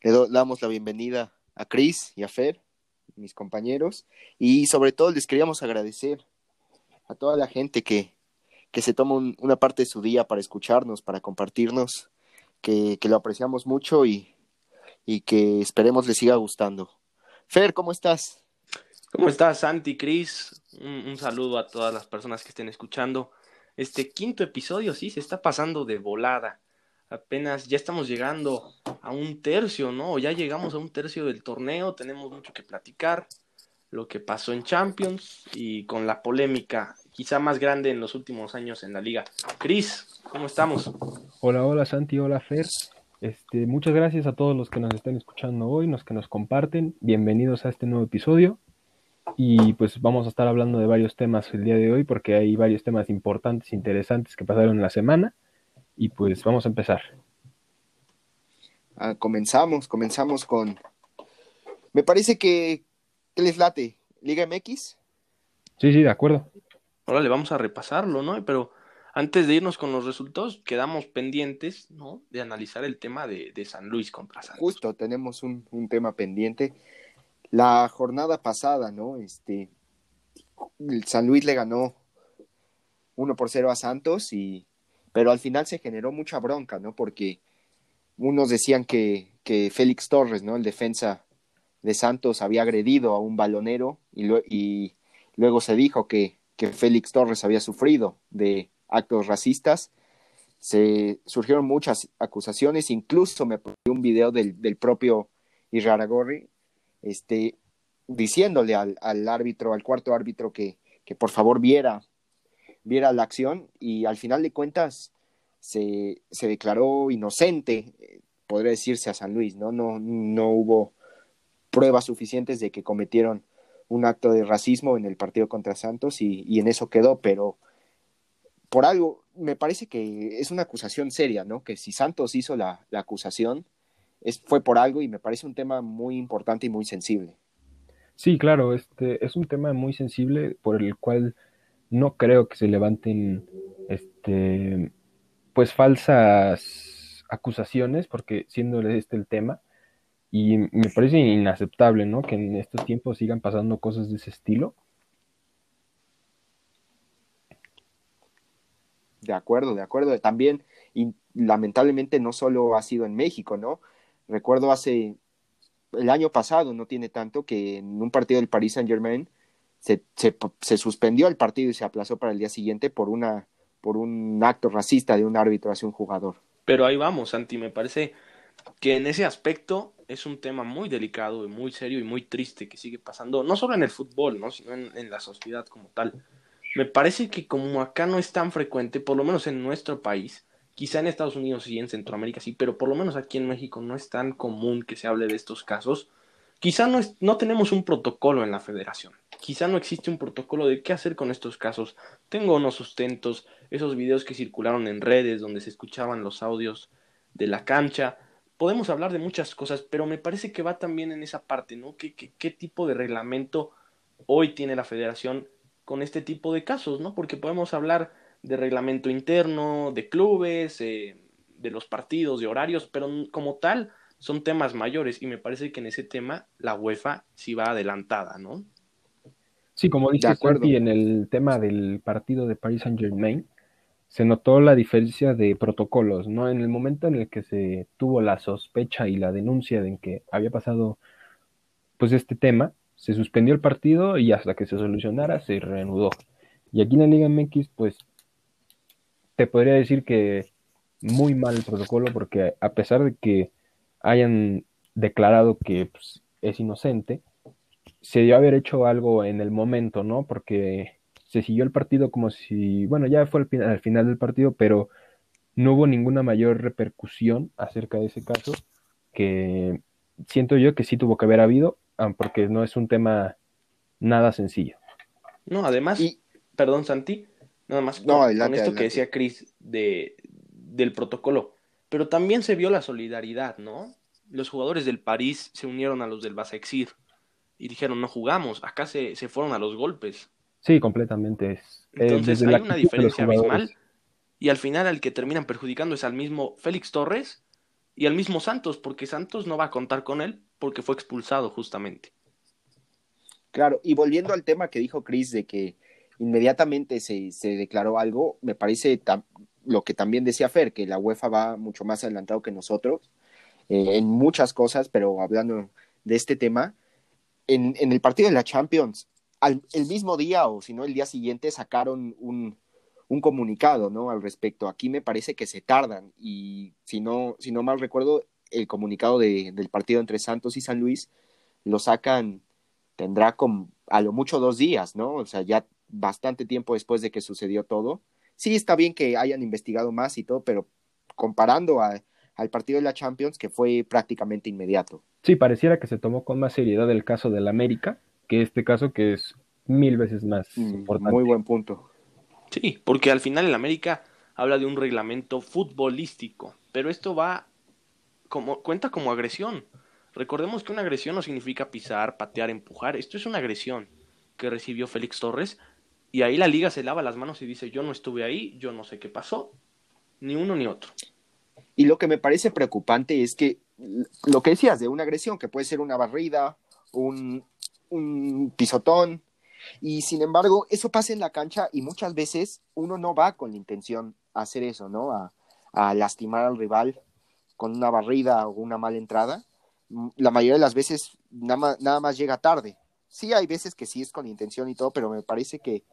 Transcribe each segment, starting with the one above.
Le damos la bienvenida a Chris y a Fer, mis compañeros, y sobre todo les queríamos agradecer a toda la gente que, que se toma una parte de su día para escucharnos, para compartirnos, que, que lo apreciamos mucho y, y que esperemos les siga gustando. Fer, ¿cómo estás? ¿Cómo estás, Santi, Cris? Un, un, saludo a todas las personas que estén escuchando. Este quinto episodio, sí, se está pasando de volada. Apenas ya estamos llegando a un tercio, ¿no? Ya llegamos a un tercio del torneo, tenemos mucho que platicar. Lo que pasó en Champions y con la polémica quizá más grande en los últimos años en la liga. Cris, ¿cómo estamos? Hola, hola Santi, hola Fer. Este, muchas gracias a todos los que nos están escuchando hoy, los que nos comparten. Bienvenidos a este nuevo episodio. Y pues vamos a estar hablando de varios temas el día de hoy porque hay varios temas importantes, interesantes que pasaron en la semana. Y pues vamos a empezar. Ah, comenzamos, comenzamos con... Me parece que... ¿Qué les late? ¿Liga MX? Sí, sí, de acuerdo. Ahora le vamos a repasarlo, ¿no? Pero antes de irnos con los resultados, quedamos pendientes, ¿no? De analizar el tema de, de San Luis contra Santos. Justo, tenemos un, un, tema pendiente. La jornada pasada, ¿no? Este, San Luis le ganó 1 por 0 a Santos, y, pero al final se generó mucha bronca, ¿no? Porque unos decían que, que Félix Torres, ¿no? El defensa de Santos había agredido a un balonero y, luego se dijo que, que Félix Torres había sufrido de actos racistas. Se surgieron muchas acusaciones, incluso me puse un video del, del propio Iraragorri, este, diciéndole al, al, árbitro, al cuarto árbitro, que, que por favor viera, viera la acción, y al final de cuentas se, se declaró inocente, podría decirse a San Luis, ¿no? No, no hubo pruebas suficientes de que cometieron un acto de racismo en el partido contra Santos y, y en eso quedó, pero por algo, me parece que es una acusación seria, ¿no? Que si Santos hizo la, la acusación, es, fue por algo y me parece un tema muy importante y muy sensible. Sí, claro, este es un tema muy sensible por el cual no creo que se levanten este pues falsas acusaciones, porque siendo este el tema, y me parece inaceptable, ¿no? Que en estos tiempos sigan pasando cosas de ese estilo. De acuerdo, de acuerdo. También, y lamentablemente no solo ha sido en México, ¿no? Recuerdo hace el año pasado, no tiene tanto, que en un partido del Paris Saint Germain se, se, suspendió el partido y se aplazó para el día siguiente por una por un acto racista de un árbitro hacia un jugador. Pero ahí vamos, Santi, me parece que en ese aspecto es un tema muy delicado y muy serio y muy triste que sigue pasando, no solo en el fútbol, ¿no? sino en, en la sociedad como tal. Me parece que como acá no es tan frecuente, por lo menos en nuestro país, quizá en Estados Unidos y en Centroamérica sí, pero por lo menos aquí en México no es tan común que se hable de estos casos. Quizá no, es, no tenemos un protocolo en la federación. Quizá no existe un protocolo de qué hacer con estos casos. Tengo unos sustentos, esos videos que circularon en redes donde se escuchaban los audios de la cancha. Podemos hablar de muchas cosas, pero me parece que va también en esa parte, ¿no? ¿Qué, qué, qué tipo de reglamento hoy tiene la federación con este tipo de casos, ¿no? Porque podemos hablar de reglamento interno, de clubes, eh, de los partidos, de horarios, pero como tal son temas mayores y me parece que en ese tema la UEFA sí va adelantada, ¿no? Sí, como dice Santi, en el tema del partido de Paris Saint Germain, se notó la diferencia de protocolos, ¿no? En el momento en el que se tuvo la sospecha y la denuncia de que había pasado pues este tema, se suspendió el partido y hasta que se solucionara se reanudó. Y aquí en la Liga MX, pues te podría decir que muy mal el protocolo porque a pesar de que hayan declarado que pues, es inocente, se dio haber hecho algo en el momento, ¿no? Porque se siguió el partido como si, bueno, ya fue al, al final del partido, pero no hubo ninguna mayor repercusión acerca de ese caso que siento yo que sí tuvo que haber habido, porque no es un tema nada sencillo. No, además, y, perdón Santi, nada más no, con, adelante, con esto adelante. que decía Chris de, del protocolo, pero también se vio la solidaridad, ¿no? Los jugadores del París se unieron a los del Basexir y dijeron, no jugamos, acá se, se fueron a los golpes. Sí, completamente. Es, Entonces hay una diferencia abismal y al final al que terminan perjudicando es al mismo Félix Torres y al mismo Santos, porque Santos no va a contar con él porque fue expulsado justamente. Claro, y volviendo al tema que dijo Chris de que inmediatamente se, se declaró algo, me parece lo que también decía Fer, que la UEFA va mucho más adelantado que nosotros eh, en muchas cosas, pero hablando de este tema, en, en el partido de la Champions, al, el mismo día o si no el día siguiente sacaron un, un comunicado, ¿no? Al respecto. Aquí me parece que se tardan y si no, si no mal recuerdo, el comunicado de, del partido entre Santos y San Luis lo sacan, tendrá como a lo mucho dos días, ¿no? O sea, ya bastante tiempo después de que sucedió todo. Sí, está bien que hayan investigado más y todo, pero comparando a, al partido de la Champions, que fue prácticamente inmediato. Sí, pareciera que se tomó con más seriedad el caso del América que este caso que es mil veces más mm, importante. Muy buen punto. Sí, porque al final el América habla de un reglamento futbolístico, pero esto va como cuenta como agresión. Recordemos que una agresión no significa pisar, patear, empujar. Esto es una agresión que recibió Félix Torres y ahí la liga se lava las manos y dice yo no estuve ahí, yo no sé qué pasó, ni uno ni otro. Y lo que me parece preocupante es que lo que decías de una agresión, que puede ser una barrida, un, un pisotón, y sin embargo, eso pasa en la cancha y muchas veces uno no va con la intención a hacer eso, ¿no? A, lastimar al rival con una barrida o una mala entrada. La mayoría de las veces nada más, nada más llega tarde. Sí, hay veces que sí es con intención y todo, pero me parece que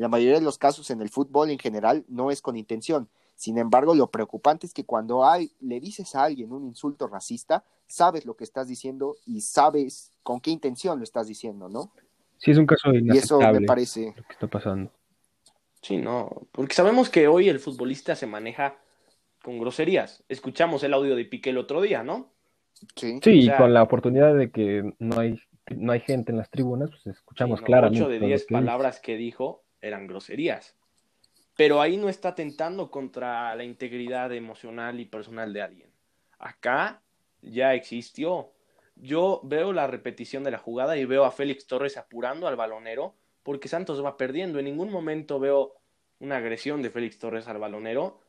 la mayoría de los casos en el fútbol en general no es con intención. Sin embargo, lo preocupante es que cuando hay, le dices a alguien un insulto racista, sabes lo que estás diciendo y sabes con qué intención lo estás diciendo, ¿no? Sí, es un caso Y eso me parece. Lo que está pasando. Sí, no, porque sabemos que hoy el futbolista se maneja con groserías. Escuchamos el audio de Piqué el otro día, ¿no? Sí, sí y con la oportunidad de que no hay, no hay gente en las tribunas, pues escuchamos claramente. 8 de 10 palabras que dijo eran groserías. Pero ahí no está tentando contra la integridad emocional y personal de alguien. Acá ya existió yo veo la repetición de la jugada y veo a Félix Torres apurando al balonero porque Santos va perdiendo. En ningún momento veo una agresión de Félix Torres al balonero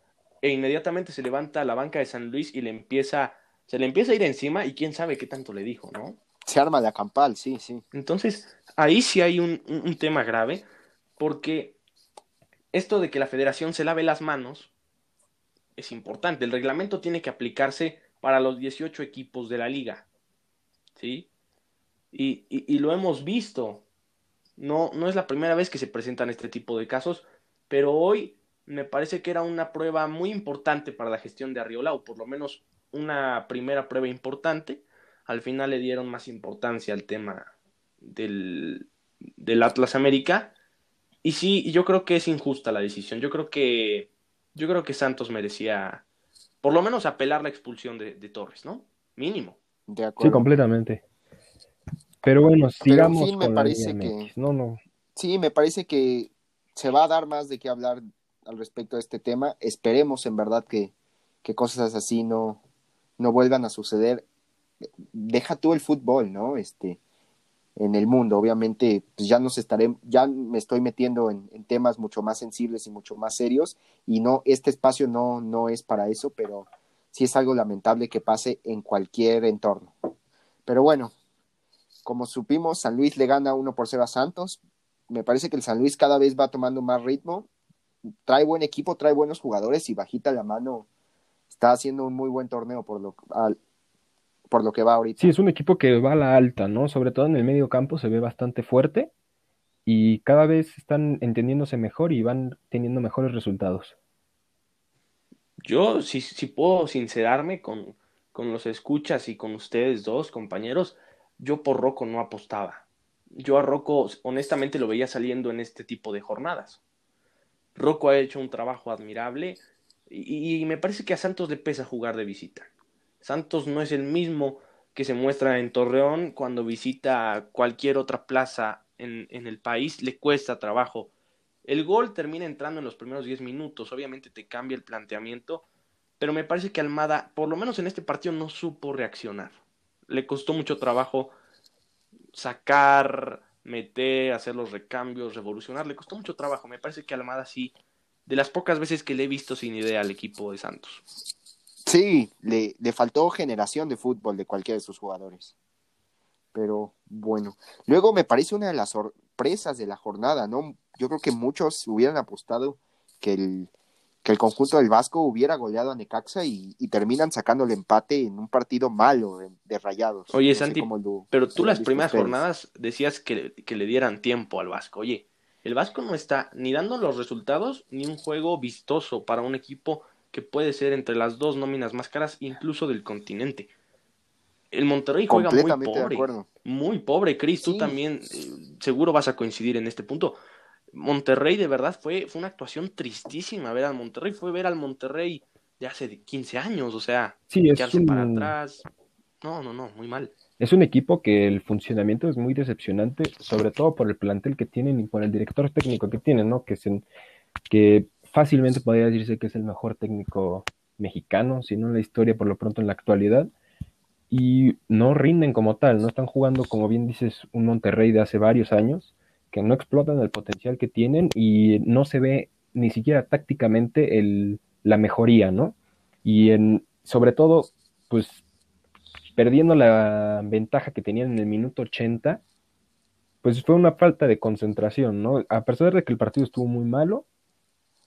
e inmediatamente se levanta a la banca de San Luis y le empieza, se le empieza a ir encima y quién sabe qué tanto le dijo, ¿no? Se arma de campal, sí, sí. Entonces, ahí sí hay un, un tema grave porque esto de que la federación se lave las manos es importante. El reglamento tiene que aplicarse para los 18 equipos de la liga. ¿sí? Y, lo hemos visto. No, no es la primera vez que se presentan este tipo de casos, pero hoy me parece que era una prueba muy importante para la gestión de Arriola, o por lo menos una primera prueba importante. Al final le dieron más importancia al tema del, del Atlas América. Y sí, yo creo que es injusta la decisión. Yo creo que, yo creo que Santos merecía por lo menos apelar la expulsión de Torres, ¿no? Mínimo. Sí, completamente. Pero bueno, sigamos me parece que no, no. Sí, me parece que se va a dar más de qué hablar al respecto de este tema. Esperemos en verdad que, que cosas así no, no vuelvan a suceder. Deja tú el fútbol, ¿no? Este, en el mundo. Obviamente, pues ya nos estaré, ya me estoy metiendo en, temas mucho más sensibles y mucho más serios, y no, este espacio no, no es para eso, pero sí es algo lamentable que pase en cualquier entorno. Pero bueno, como supimos, San Luis le gana 1 por 0 a Santos. Me parece que el San Luis cada vez va tomando más ritmo. Trae buen equipo, trae buenos jugadores y bajita la mano está haciendo un muy buen torneo por lo, por lo que va ahorita. Sí, es un equipo que va a la alta, ¿no? Sobre todo en el medio campo se ve bastante fuerte y cada vez están entendiéndose mejor y van teniendo mejores resultados. Yo, si, si puedo sincerarme con, con los escuchas y con ustedes dos, compañeros, yo por Rocco no apostaba. Yo a Rocco honestamente lo veía saliendo en este tipo de jornadas. Rocco ha hecho un trabajo admirable y, y, me parece que a Santos le pesa jugar de visita. Santos no es el mismo que se muestra en Torreón cuando visita cualquier otra plaza en, en el país, le cuesta trabajo el gol termina entrando en los primeros 10 minutos, obviamente te cambia el planteamiento, pero me parece que Almada, por lo menos en este partido, no supo reaccionar. Le costó mucho trabajo sacar, meter, hacer los recambios, revolucionar, le costó mucho trabajo. Me parece que Almada sí, de las pocas veces que le he visto sin idea al equipo de Santos. Sí, le, le faltó generación de fútbol de cualquiera de sus jugadores. Pero bueno, luego me parece una de las sorpresas de la jornada, ¿no? Yo creo que muchos hubieran apostado que el, que el conjunto del Vasco hubiera goleado a Necaxa y, terminan sacando el empate en un partido malo de, rayados. Oye, Santi, pero tú las primeras jornadas decías que, que, le dieran tiempo al Vasco. Oye, el Vasco no está ni dando los resultados ni un juego vistoso para un equipo que puede ser entre las dos nóminas más caras, incluso del continente. El Monterrey juega muy pobre. Muy pobre, Cris. Tú también eh, seguro vas a coincidir en este punto. Monterrey de verdad fue, fue una actuación tristísima ver al Monterrey. Fue ver al Monterrey de hace 15 años, o sea, sí, para atrás. No, no, no, muy mal. Es un equipo que el funcionamiento es muy decepcionante, sobre todo por el plantel que tienen y por el director técnico que tienen, ¿no? Que, se, que fácilmente podría decirse que es el mejor técnico mexicano, si no en la historia, por lo pronto en la actualidad y no rinden como tal, no están jugando, como bien dices, un Monterrey de hace varios años, que no explotan el potencial que tienen y no se ve ni siquiera tácticamente el, la mejoría, ¿no? Y en, sobre todo, pues perdiendo la ventaja que tenían en el minuto 80, pues fue una falta de concentración, ¿no? A pesar de que el partido estuvo muy malo,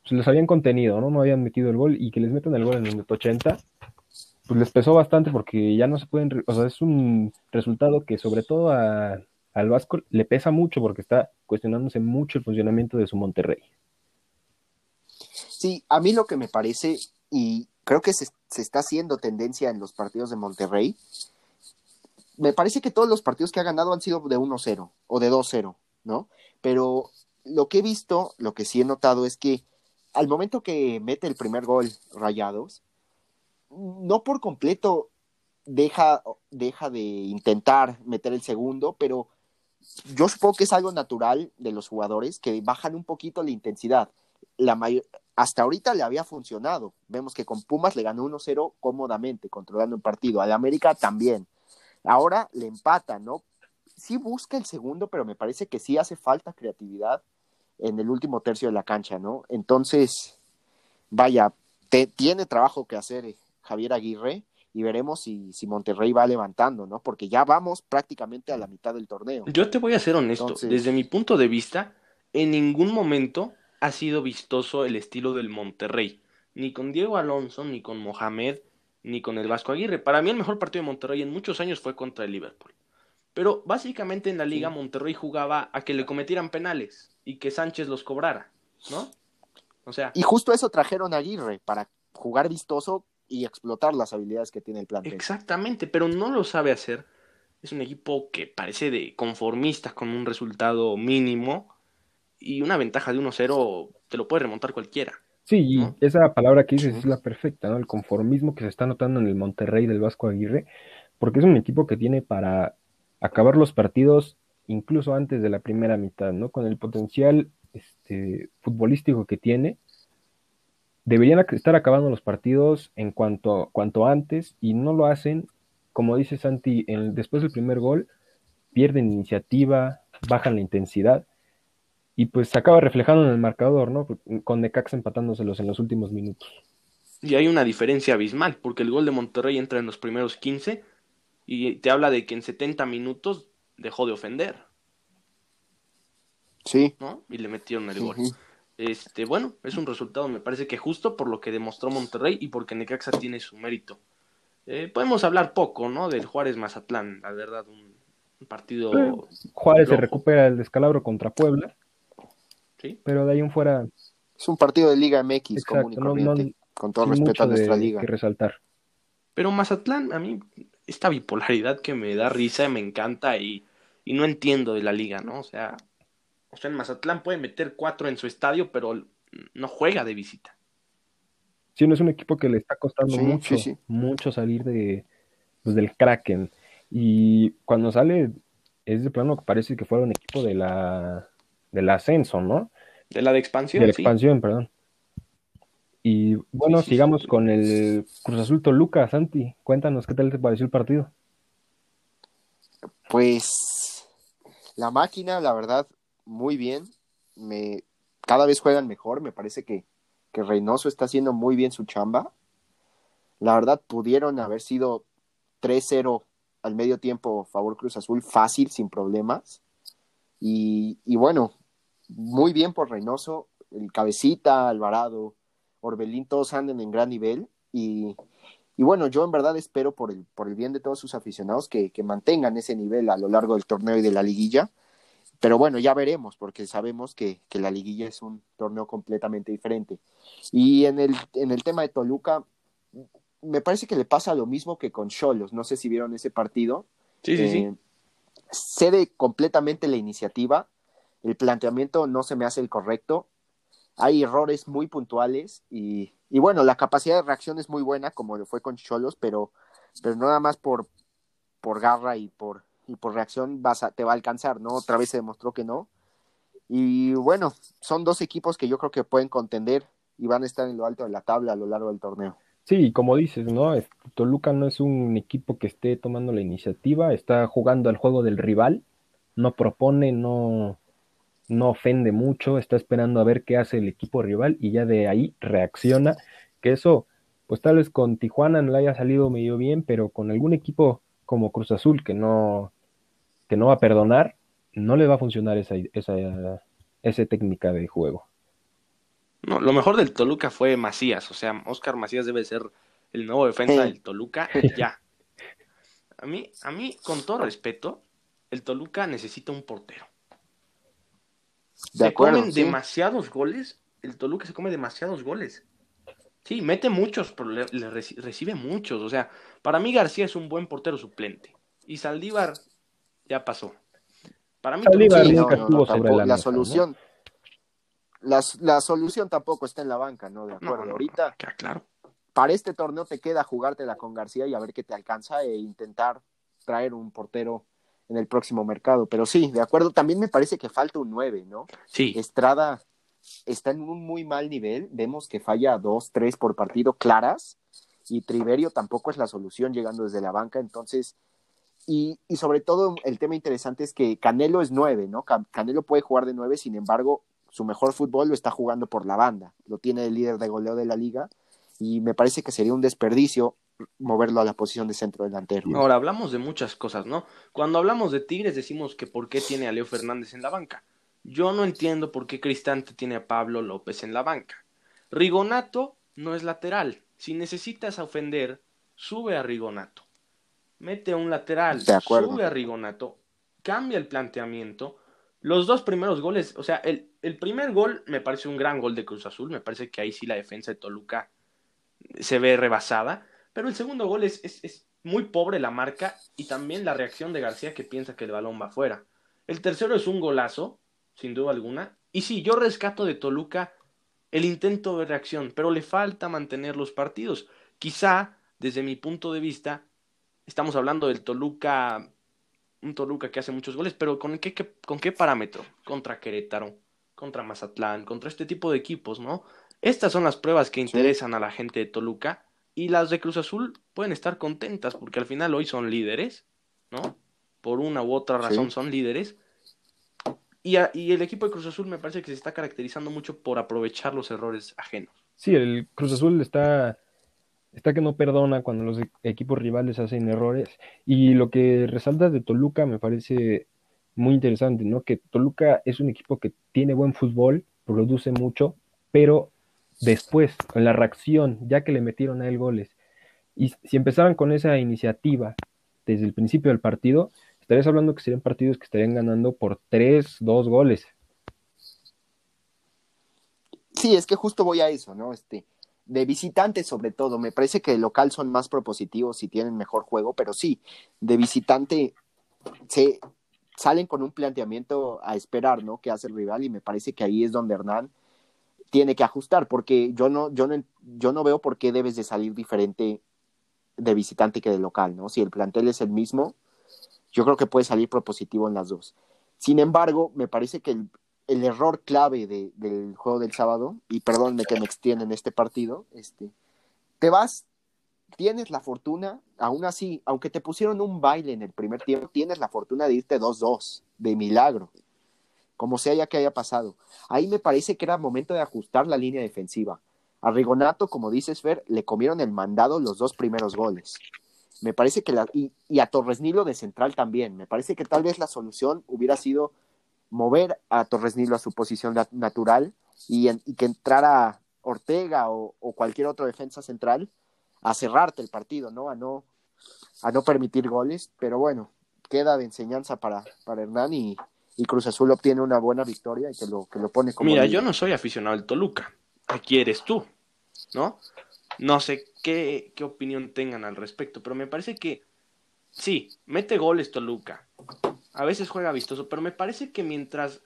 pues les habían contenido, ¿no? No habían metido el gol y que les metan el gol en el minuto 80, pues les pesó bastante porque ya no se pueden, o sea, es un resultado que sobre todo a, al Vasco le pesa mucho porque está cuestionándose mucho el funcionamiento de su Monterrey. Sí, a mí lo que me parece, y creo que se, se está haciendo tendencia en los partidos de Monterrey, me parece que todos los partidos que ha ganado han sido de 1-0 o de 2-0, ¿no? Pero lo que he visto, lo que sí he notado es que al momento que mete el primer gol Rayados, no por completo deja, deja de intentar meter el segundo, pero yo supongo que es algo natural de los jugadores que bajan un poquito la intensidad. La hasta ahorita le había funcionado. Vemos que con Pumas le ganó 1-0 cómodamente, controlando el partido. Al América también. Ahora le empata, ¿no? Sí busca el segundo, pero me parece que sí hace falta creatividad en el último tercio de la cancha, ¿no? Entonces, vaya, te, tiene trabajo que hacer eh, Javier Aguirre y veremos si, si, Monterrey va levantando, ¿no? Porque ya vamos prácticamente a la mitad del torneo. Yo te voy a ser honesto, desde mi punto de vista, en ningún momento ha sido vistoso el estilo del Monterrey, ni con Diego Alonso, ni con Mohamed, ni con el Vasco Aguirre. Para mí el mejor partido de Monterrey en muchos años fue contra el Liverpool. Pero básicamente en la liga Monterrey jugaba a que le cometieran penales y que Sánchez los cobrara, ¿no? O sea. Y justo eso trajeron a Aguirre, para jugar vistoso y explotar las habilidades que tiene el plantel. Exactamente, pero no lo sabe hacer. Es un equipo que parece de conformistas con un resultado mínimo y una ventaja de 1-0 te lo puede remontar cualquiera. Sí, y esa palabra que dices es la perfecta, ¿no? El conformismo que se está notando en el Monterrey del Vasco Aguirre, porque es un equipo que tiene para acabar los partidos incluso antes de la primera mitad, ¿no? Con el potencial este, futbolístico que tiene, deberían estar acabando los partidos en cuanto, cuanto antes y no lo hacen. Como dice Santi, después del primer gol, pierden iniciativa, bajan la intensidad y pues se acaba reflejando en el marcador, ¿no? Con Necaxa empatándoselos en los últimos minutos. Y hay una diferencia abismal, porque el gol de Monterrey entra en los primeros 15 y te habla de que en 70 minutos dejó de ofender. Sí. ¿no? Y le metieron el gol. Este, bueno, es un resultado, me parece que justo por lo que demostró Monterrey y porque Necaxa tiene su mérito. Eh, podemos hablar poco, ¿no? Del Juárez Mazatlán, la verdad, un, partido. Juárez se recupera el descalabro contra Puebla. Sí. Pero de ahí en fuera. Es un partido de Liga MX común con todo respeto a nuestra liga. Que resaltar. Pero Mazatlán, a mí, esta bipolaridad que me da risa, me encanta y, y no entiendo de la liga, ¿no? O sea, o sea, en Mazatlán puede meter cuatro en su estadio, pero no juega de visita. Sí, no es un equipo que le está costando mucho, mucho salir de, pues, del Kraken. Y cuando sale, es de plano que parece que fuera un equipo de la del ascenso, ¿no? De la de expansión. De la expansión, perdón. Y bueno, sigamos con el Cruz Azul Toluca, Santi. Cuéntanos qué tal te pareció el partido. Pues la máquina, la verdad, muy bien. Me, cada vez juegan mejor. Me parece que, que Reynoso está haciendo muy bien su chamba. La verdad, pudieron haber sido 3-0 al medio tiempo favor Cruz Azul fácil, sin problemas. Y, y bueno, muy bien por Reynoso, el Cabecita, Alvarado, Orbelín, todos andan en gran nivel. Y, y bueno, yo en verdad espero por el, por el bien de todos sus aficionados que, que mantengan ese nivel a lo largo del torneo y de la liguilla. Pero bueno, ya veremos, porque sabemos que, que, la liguilla es un torneo completamente diferente. Y en el, en el tema de Toluca, me parece que le pasa lo mismo que con Cholos. No sé si vieron ese partido. Sí, sí, sí. Eh, cede completamente la iniciativa. El planteamiento no se me hace el correcto. Hay errores muy puntuales y, bueno, la capacidad de reacción es muy buena, como lo fue con Cholos, pero, pero nada más por, por garra y por, y por reacción vas a, te va a alcanzar, ¿no? Otra vez se demostró que no. Y bueno, son dos equipos que yo creo que pueden contender y van a estar en lo alto de la tabla a lo largo del torneo. Sí, como dices, ¿no? Toluca no es un equipo que esté tomando la iniciativa, está jugando al juego del rival, no propone, no, no ofende mucho, está esperando a ver qué hace el equipo rival y ya de ahí reacciona, que eso, pues tal vez con Tijuana no le haya salido medio bien, pero con algún equipo como Cruz Azul que no, que no va a perdonar, no le va a funcionar esa, esa, esa técnica de juego. No, lo mejor del Toluca fue Macías, o sea, Oscar Macías debe ser el nuevo defensa del Toluca, ya. A mí, a mí, con todo respeto, el Toluca necesita un portero. Se comen demasiados goles, el Toluca se come demasiados goles. Sí, mete muchos, pero le, recibe muchos. O sea, para mí García es un buen portero suplente. Y Saldívar ya pasó. Para mí Saldívar nunca estuvo sobre la, la solución la, la, solución tampoco está en la banca, ¿no? De acuerdo. Ahorita, claro. para este torneo te queda jugártela con García y a ver qué te alcanza e intentar traer un portero en el próximo mercado. Pero sí, de acuerdo, también me parece que falta un 9, ¿no? Sí. Estrada está en un muy mal nivel, vemos que falla dos, tres por partido claras y Triverio tampoco es la solución llegando desde la banca, entonces, y, y sobre todo el tema interesante es que Canelo es nueve, ¿no? Canelo puede jugar de nueve, sin embargo, su mejor fútbol lo está jugando por la banda, lo tiene el líder de goleo de la liga y me parece que sería un desperdicio moverlo a la posición de centro delantero. Ahora hablamos de muchas cosas, ¿no? Cuando hablamos de Tigres decimos que por qué tiene a Leo Fernández en la banca. Yo no entiendo por qué Cristante tiene a Pablo López en la banca. Rigonato no es lateral. Si necesitas ofender, sube a Rigonato. Mete a un lateral, sube a Rigonato, cambia el planteamiento los dos primeros goles, o sea, el, el, primer gol me parece un gran gol de Cruz Azul, me parece que ahí sí la defensa de Toluca se ve rebasada, pero el segundo gol es, es, muy pobre la marca y también la reacción de García que piensa que el balón va afuera. El tercero es un golazo, sin duda alguna, y sí, yo rescato de Toluca el intento de reacción, pero le falta mantener los partidos. Quizá, desde mi punto de vista, estamos hablando del Toluca un Toluca que hace muchos goles, pero ¿con qué, con qué parámetro? Contra Querétaro, contra Mazatlán, contra este tipo de equipos, ¿no? Estas son las pruebas que interesan a la gente de Toluca y las de Cruz Azul pueden estar contentas porque al final hoy son líderes, ¿no? Por una u otra razón son líderes. Y, y el equipo de Cruz Azul me parece que se está caracterizando mucho por aprovechar los errores ajenos. Sí, el Cruz Azul está está que no perdona cuando los e-, equipos rivales hacen errores. Y lo que resalta de Toluca me parece muy interesante, ¿no? Que Toluca es un equipo que tiene buen fútbol, produce mucho, pero después, con la reacción, ya que le metieron a él goles, y si empezaran con esa iniciativa desde el principio del partido, estarías hablando que serían partidos que estarían ganando por tres, dos goles. Sí, es que justo voy a eso, ¿no? Este, de visitante sobre todo. Me parece que de local son más propositivos y tienen mejor juego, pero sí, de visitante se salen con un planteamiento a esperar, ¿no? Que hace el rival y me parece que ahí es donde Hernán tiene que ajustar, porque yo no, yo no, yo no veo por qué debes de salir diferente de visitante que de local, ¿no? Si el plantel es el mismo, yo creo que puede salir propositivo en las dos. Sin embargo, me parece que el, el error clave de, del juego del sábado, y perdón de que me extienda en este partido, este, te vas, tienes la fortuna, aún así, aunque te pusieron un baile en el primer tiempo, tienes la fortuna de irte 2-2, de milagro, como sea ya que haya pasado. Ahí me parece que era momento de ajustar la línea defensiva. a Rigonato, como dices, Fer, le comieron el mandado los dos primeros goles. Me parece que la, y, a Torres Nilo de central también. Me parece que tal vez la solución hubiera sido mover a Torres Nilo a su posición natural y, que entrara Ortega o, cualquier otro defensa central a cerrarte el partido, ¿no? A no, a no permitir goles. Pero bueno, queda de enseñanza para, para Hernán y, Cruz Azul obtiene una buena victoria y que lo, que lo pone como. Mira, yo no soy aficionado al Toluca. Aquí eres tú, ¿no? No sé qué, qué opinión tengan al respecto, pero me parece que sí, mete goles Toluca. A veces juega vistoso, pero me parece que mientras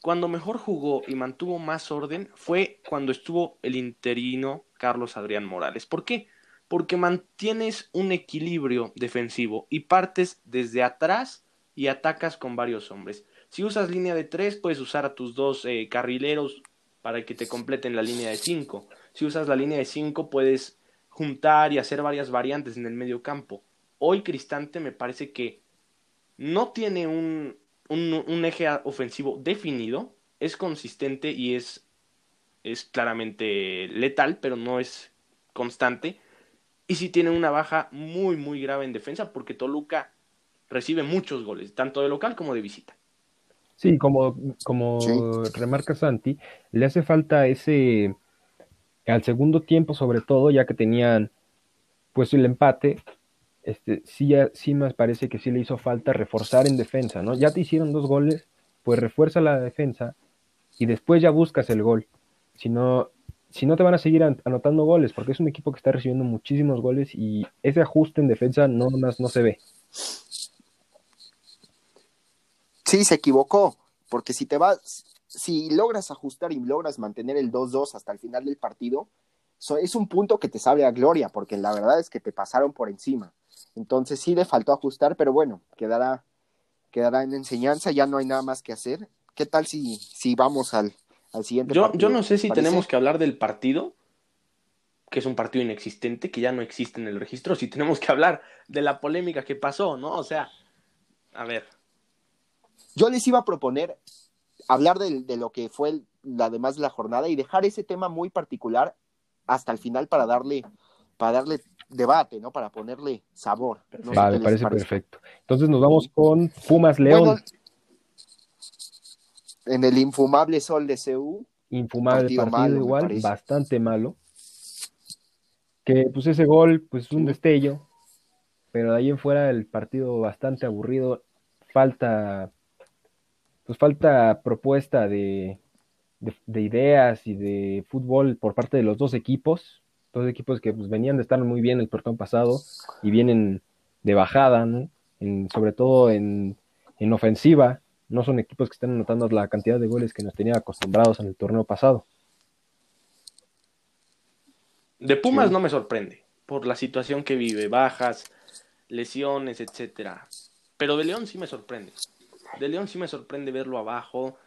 cuando mejor jugó y mantuvo más orden fue cuando estuvo el interino Carlos Adrián Morales. ¿Por qué? Porque mantienes un equilibrio defensivo y partes desde atrás y atacas con varios hombres. Si usas línea de tres, puedes usar a tus dos eh, carrileros para que te completen la línea de cinco. Si usas la línea de 5, puedes juntar y hacer varias variantes en el medio campo. Hoy Cristante me parece que no tiene un, un, eje ofensivo definido, es consistente y es, es claramente letal, pero no es constante. Y sí tiene una baja muy, muy grave en defensa, porque Toluca recibe muchos goles, tanto de local como de visita. Sí, como, como remarca Santi, le hace falta ese al segundo tiempo, sobre todo, ya que tenían pues el empate, este, sí, sí me parece que sí le hizo falta reforzar en defensa, ¿no? Ya te hicieron dos goles, pues refuerza la defensa y después ya buscas el gol. Si no, si no te van a seguir anotando goles, porque es un equipo que está recibiendo muchísimos goles y ese ajuste en defensa no más no se ve. Sí, se equivocó, porque si te vas, si logras ajustar y logras mantener el 2-2 hasta el final del partido, es un punto que te sabe a gloria, porque la verdad es que te pasaron por encima. Entonces sí le faltó ajustar, pero bueno, quedará, quedará en enseñanza, ya no hay nada más que hacer. ¿Qué tal si, si vamos al, al siguiente yo, partido? Yo no sé si tenemos que hablar del partido, que es un partido inexistente, que ya no existe en el registro, si tenemos que hablar de la polémica que pasó, ¿no? O sea, a ver. Yo les iba a proponer hablar de, lo que fue la demás de la jornada y dejar ese tema muy particular hasta el final para darle, para darle debate, ¿no? Para ponerle sabor. vale, parece perfecto. Entonces nos vamos con Pumas León. en el infumable sol de CU. Infumable partido, igual, bastante malo. Que pues ese gol, pues es un destello. Pero de ahí en fuera el partido bastante aburrido. Falta pues falta propuesta de, de, ideas y de fútbol por parte de los dos equipos, dos equipos que pues, venían de estar muy bien el torneo pasado y vienen de bajada, ¿no? sobre todo en, en ofensiva, no son equipos que están anotando la cantidad de goles que nos tenían acostumbrados en el torneo pasado. De Pumas no me sorprende por la situación que vive, bajas, lesiones, etcétera. Pero de León sí me sorprende de León sí me sorprende verlo abajo,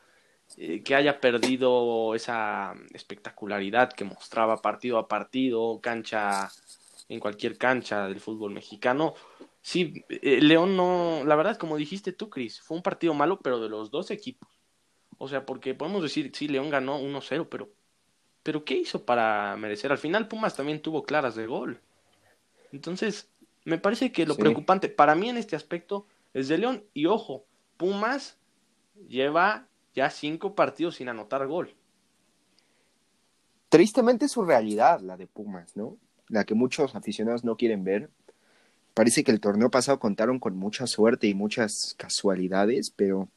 eh, que haya perdido esa espectacularidad que mostraba partido a partido, cancha en cualquier cancha del fútbol mexicano. Sí, eh, León no, la verdad, como dijiste tú, Cris, fue un partido malo, pero de los dos equipos. O sea, porque podemos decir, sí, León ganó 1-0, pero, pero ¿qué hizo para merecer? Al final Pumas también tuvo claras de gol. Entonces, me parece que lo preocupante para mí en este aspecto es de León, y ojo, Pumas lleva ya cinco partidos sin anotar gol. Tristemente es su realidad, la de Pumas, ¿no? La que muchos aficionados no quieren ver. Parece que el torneo pasado contaron con mucha suerte y muchas casualidades, pero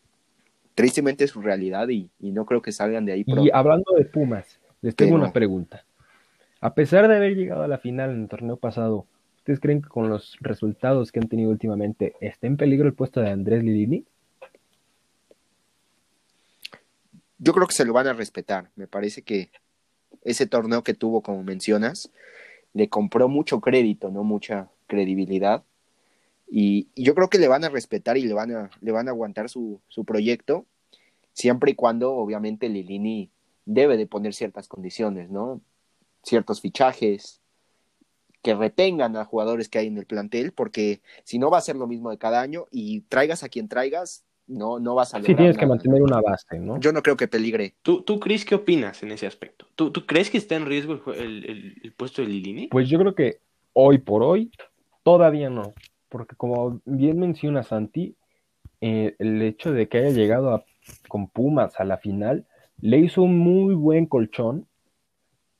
tristemente es su realidad y, no creo que salgan de ahí. Y hablando de Pumas, les tengo una pregunta. A pesar de haber llegado a la final en el torneo pasado, ¿ustedes creen que con los resultados que han tenido últimamente está en peligro el puesto de Andrés Lilini? Yo creo que se lo van a respetar. Me parece que ese torneo que tuvo, como mencionas, le compró mucho crédito, no mucha credibilidad. Y, yo creo que le van a respetar y le van a, le van a aguantar su, su proyecto, siempre y cuando, obviamente, Lilini debe de poner ciertas condiciones, ¿no? Ciertos fichajes, que retengan a jugadores que hay en el plantel, porque si no va a ser lo mismo de cada año y traigas a quien traigas, no, no vas a Sí, tienes que mantener una base, ¿no? Yo no creo que peligre. ¿Tú, tú Chris, qué opinas en ese aspecto? ¿Tú, ¿Tú, crees que está en riesgo el, el, puesto de Lilini? Pues yo creo que hoy por hoy todavía no, porque como bien menciona Santi, eh, el hecho de que haya llegado con Pumas a la final le hizo un muy buen colchón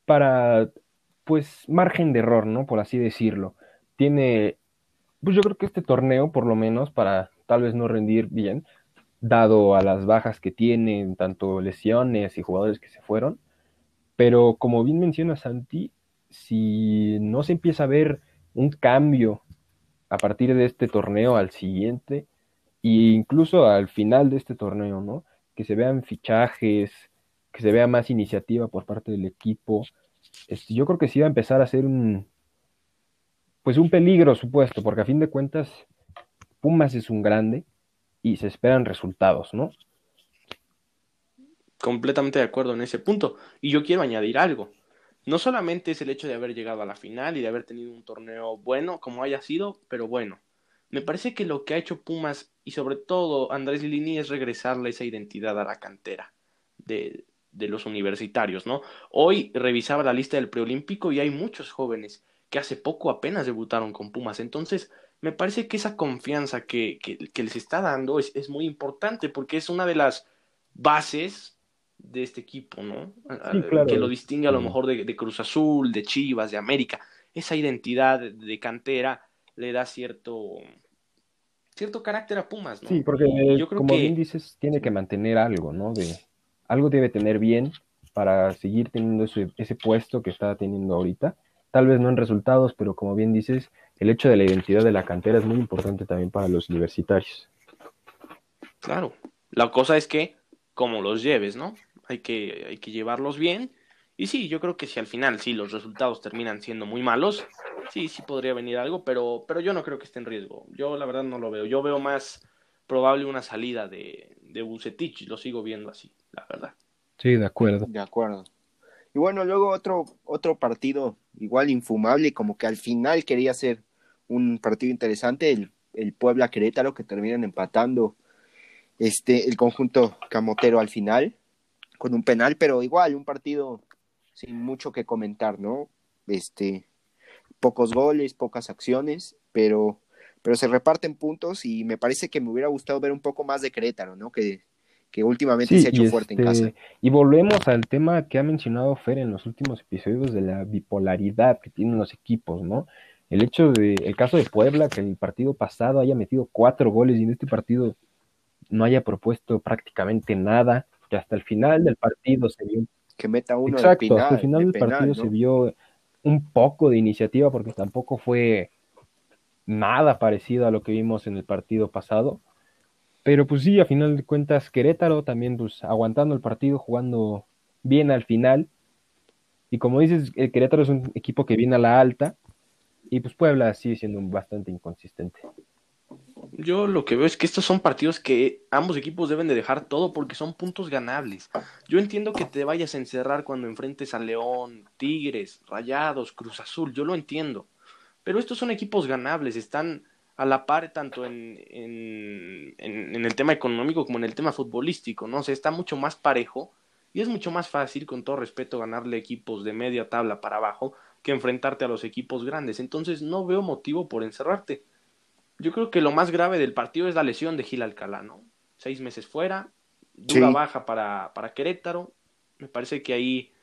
para, pues, margen de error, ¿no? Por así decirlo. Tiene, pues yo creo que este torneo, por lo menos, para tal vez no rendir bien, dado a las bajas que tienen, tanto lesiones y jugadores que se fueron. Pero como bien menciona Santi, si no se empieza a ver un cambio a partir de este torneo al siguiente, e incluso al final de este torneo, ¿no? Que se vean fichajes, que se vea más iniciativa por parte del equipo. Este, yo creo que sí va a empezar a ser un, pues un peligro supuesto, porque a fin de cuentas Pumas es un grande y se esperan resultados, ¿no? Completamente de acuerdo en ese punto. Y yo quiero añadir algo. No solamente es el hecho de haber llegado a la final y de haber tenido un torneo bueno, como haya sido, pero bueno. Me parece que lo que ha hecho Pumas y sobre todo Andrés Lini es regresarle esa identidad a la cantera de, de los universitarios, ¿no? Hoy revisaba la lista del preolímpico y hay muchos jóvenes que hace poco apenas debutaron con Pumas. Entonces, me parece que esa confianza que, que, les está dando es, es, muy importante porque es una de las bases de este equipo, ¿no? Que lo distingue a lo mejor de, Cruz Azul, de Chivas, de América. Esa identidad de cantera le da cierto cierto carácter a Pumas, ¿no? Sí, porque yo creo como bien dices, tiene que mantener algo, ¿no? De algo debe tener bien para seguir teniendo ese, ese puesto que está teniendo ahorita. Tal vez no en resultados, pero como bien dices, el hecho de la identidad de la cantera es muy importante también para los universitarios. Claro, la cosa es que como los lleves, ¿no? Hay que, hay que llevarlos bien. Y sí, yo creo que si al final sí los resultados terminan siendo muy malos, sí, sí podría venir algo, pero, pero yo no creo que esté en riesgo. Yo la verdad no lo veo. Yo veo más probable una salida de, de Bucetich, lo sigo viendo así, la verdad. Sí, de acuerdo. De acuerdo. Y bueno, luego otro, otro partido igual infumable, como que al final quería ser un partido interesante, el, el Puebla Querétaro, que terminan empatando este, el conjunto camotero al final, con un penal, pero igual, un partido sin mucho que comentar, ¿no? Este, pocos goles, pocas acciones, pero, pero se reparten puntos y me parece que me hubiera gustado ver un poco más de Querétaro, ¿no? Que que últimamente se ha hecho fuerte en casa. Este, y volvemos al tema que ha mencionado Fer en los últimos episodios de la bipolaridad que tienen los equipos, ¿no? El hecho de, el caso de Puebla, que el partido pasado haya metido cuatro goles y en este partido no haya propuesto prácticamente nada, que hasta el final del partido se vio. Que meta uno Exacto, hasta el final del partido se vio un poco de iniciativa porque tampoco fue nada parecido a lo que vimos en el partido pasado. Pero pues sí, a final de cuentas, Querétaro también pues aguantando el partido, jugando bien al final. Y como dices, el Querétaro es un equipo que viene a la alta y pues Puebla sigue siendo bastante inconsistente. Yo lo que veo es que estos son partidos que ambos equipos deben de dejar todo porque son puntos ganables. Yo entiendo que te vayas a encerrar cuando enfrentes a León, Tigres, Rayados, Cruz Azul, yo lo entiendo. Pero estos son equipos ganables, están a la par tanto en, en, en, el tema económico como en el tema futbolístico, ¿no? O sea, está mucho más parejo y es mucho más fácil, con todo respeto, ganarle equipos de media tabla para abajo que enfrentarte a los equipos grandes. Entonces no veo motivo por encerrarte. Yo creo que lo más grave del partido es la lesión de Gil Alcalá, ¿no? Seis meses fuera, dura baja para, para Querétaro. Me parece que ahí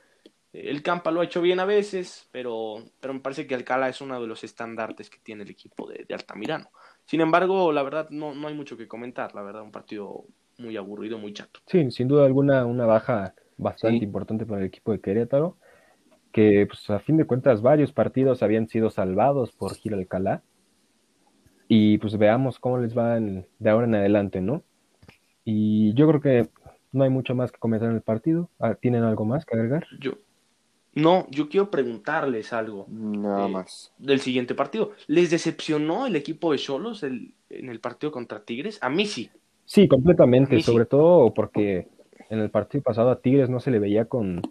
el Campa lo ha hecho bien a veces, pero, pero me parece que Alcalá es uno de los estandartes que tiene el equipo de, Altamirano. Sin embargo, la verdad, no, no hay mucho que comentar. La verdad, un partido muy aburrido, muy chato. Sí, sin duda alguna, una baja bastante importante para el equipo de Querétaro, que pues a fin de cuentas varios partidos habían sido salvados por Gil Alcalá. Y pues veamos cómo les va de ahora en adelante, ¿no? Y yo creo que no hay mucho más que comentar en el partido. Ah, ¿Tienen algo más que agregar? Yo, no, yo quiero preguntarles algo. Nada eh, más. Del siguiente partido. ¿Les decepcionó el equipo de Cholos en el partido contra Tigres? A mí sí. Sí, completamente. Sobre todo porque en el partido pasado a Tigres no se le veía con,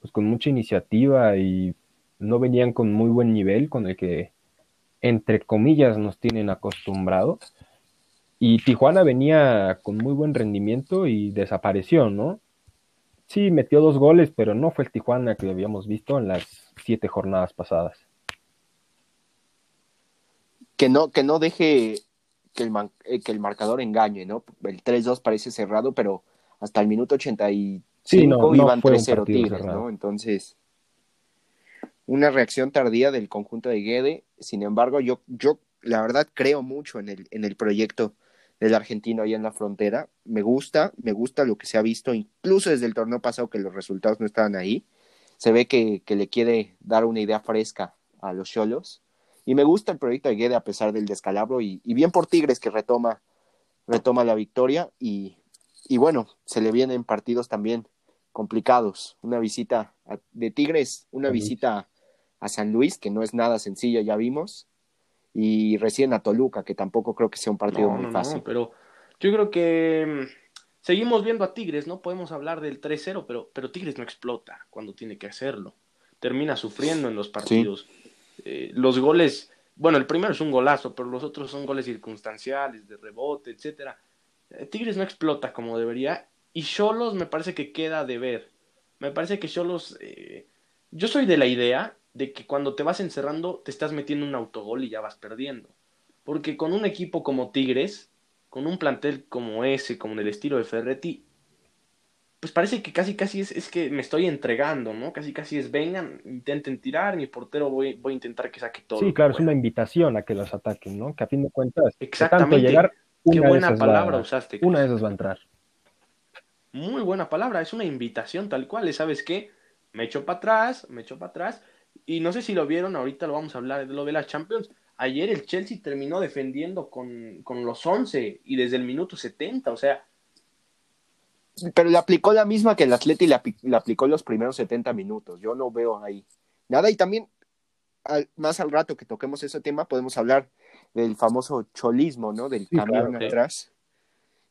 pues, con mucha iniciativa y no venían con muy buen nivel con el que, entre comillas, nos tienen acostumbrados. Y Tijuana venía con muy buen rendimiento y desapareció, ¿no? Sí, metió dos goles, pero no fue el Tijuana que habíamos visto en las siete jornadas pasadas. Que no, que no deje que el, eh, que el marcador engañe, ¿no? El 3-2 parece cerrado, pero hasta el minuto 85 sí, no, iban 3-0 Tigres, ¿no? Entonces, una reacción tardía del conjunto de Guede. Sin embargo, yo, yo la verdad creo mucho en el, en el proyecto del argentino ahí en la frontera. Me gusta, me gusta lo que se ha visto, incluso desde el torneo pasado que los resultados no estaban ahí. Se ve que, le quiere dar una idea fresca a los cholos. Y me gusta el proyecto de Guede a pesar del descalabro y, bien por Tigres que retoma, retoma la victoria y, y bueno, se le vienen partidos también complicados. Una visita de Tigres, una visita a San Luis, que no es nada sencilla, ya vimos, y recién a Toluca, que tampoco creo que sea un partido muy fácil. pero yo creo que mm, seguimos viendo a Tigres, ¿no? Podemos hablar del 3-0, pero, pero Tigres no explota cuando tiene que hacerlo. Termina sufriendo en los partidos. Eh, los goles, bueno, el primero es un golazo, pero los otros son goles circunstanciales, de rebote, etcétera. Eh, Tigres no explota como debería y Cholos me parece que queda de ver. Me parece que Cholos, eh, yo soy de la idea de que cuando te vas encerrando te estás metiendo un autogol y ya vas perdiendo. Porque con un equipo como Tigres, con un plantel como ese, como en el estilo de Ferretti, pues parece que casi casi es, es que me estoy entregando, ¿no? Casi casi es vengan, intenten tirar, mi portero voy, voy a intentar que saque todo. Sí, claro, es una invitación a que los ataquen, ¿no? Que a fin de cuentas, Exactamente. llegar, Qué buena palabra usaste. Una de esas va a entrar. Muy buena palabra, es una invitación tal cual, ¿sabes qué? Me echo para atrás, me echo para atrás y no sé si lo vieron, ahorita lo vamos a hablar de lo de la Champions. Ayer el Chelsea terminó defendiendo con, los 11 y desde el minuto 70, o sea. Pero le aplicó la misma que el Atleti le, le aplicó los primeros 70 minutos. Yo no veo ahí nada. Y también, más al rato que toquemos ese tema, podemos hablar del famoso cholismo, ¿no? Del camión atrás.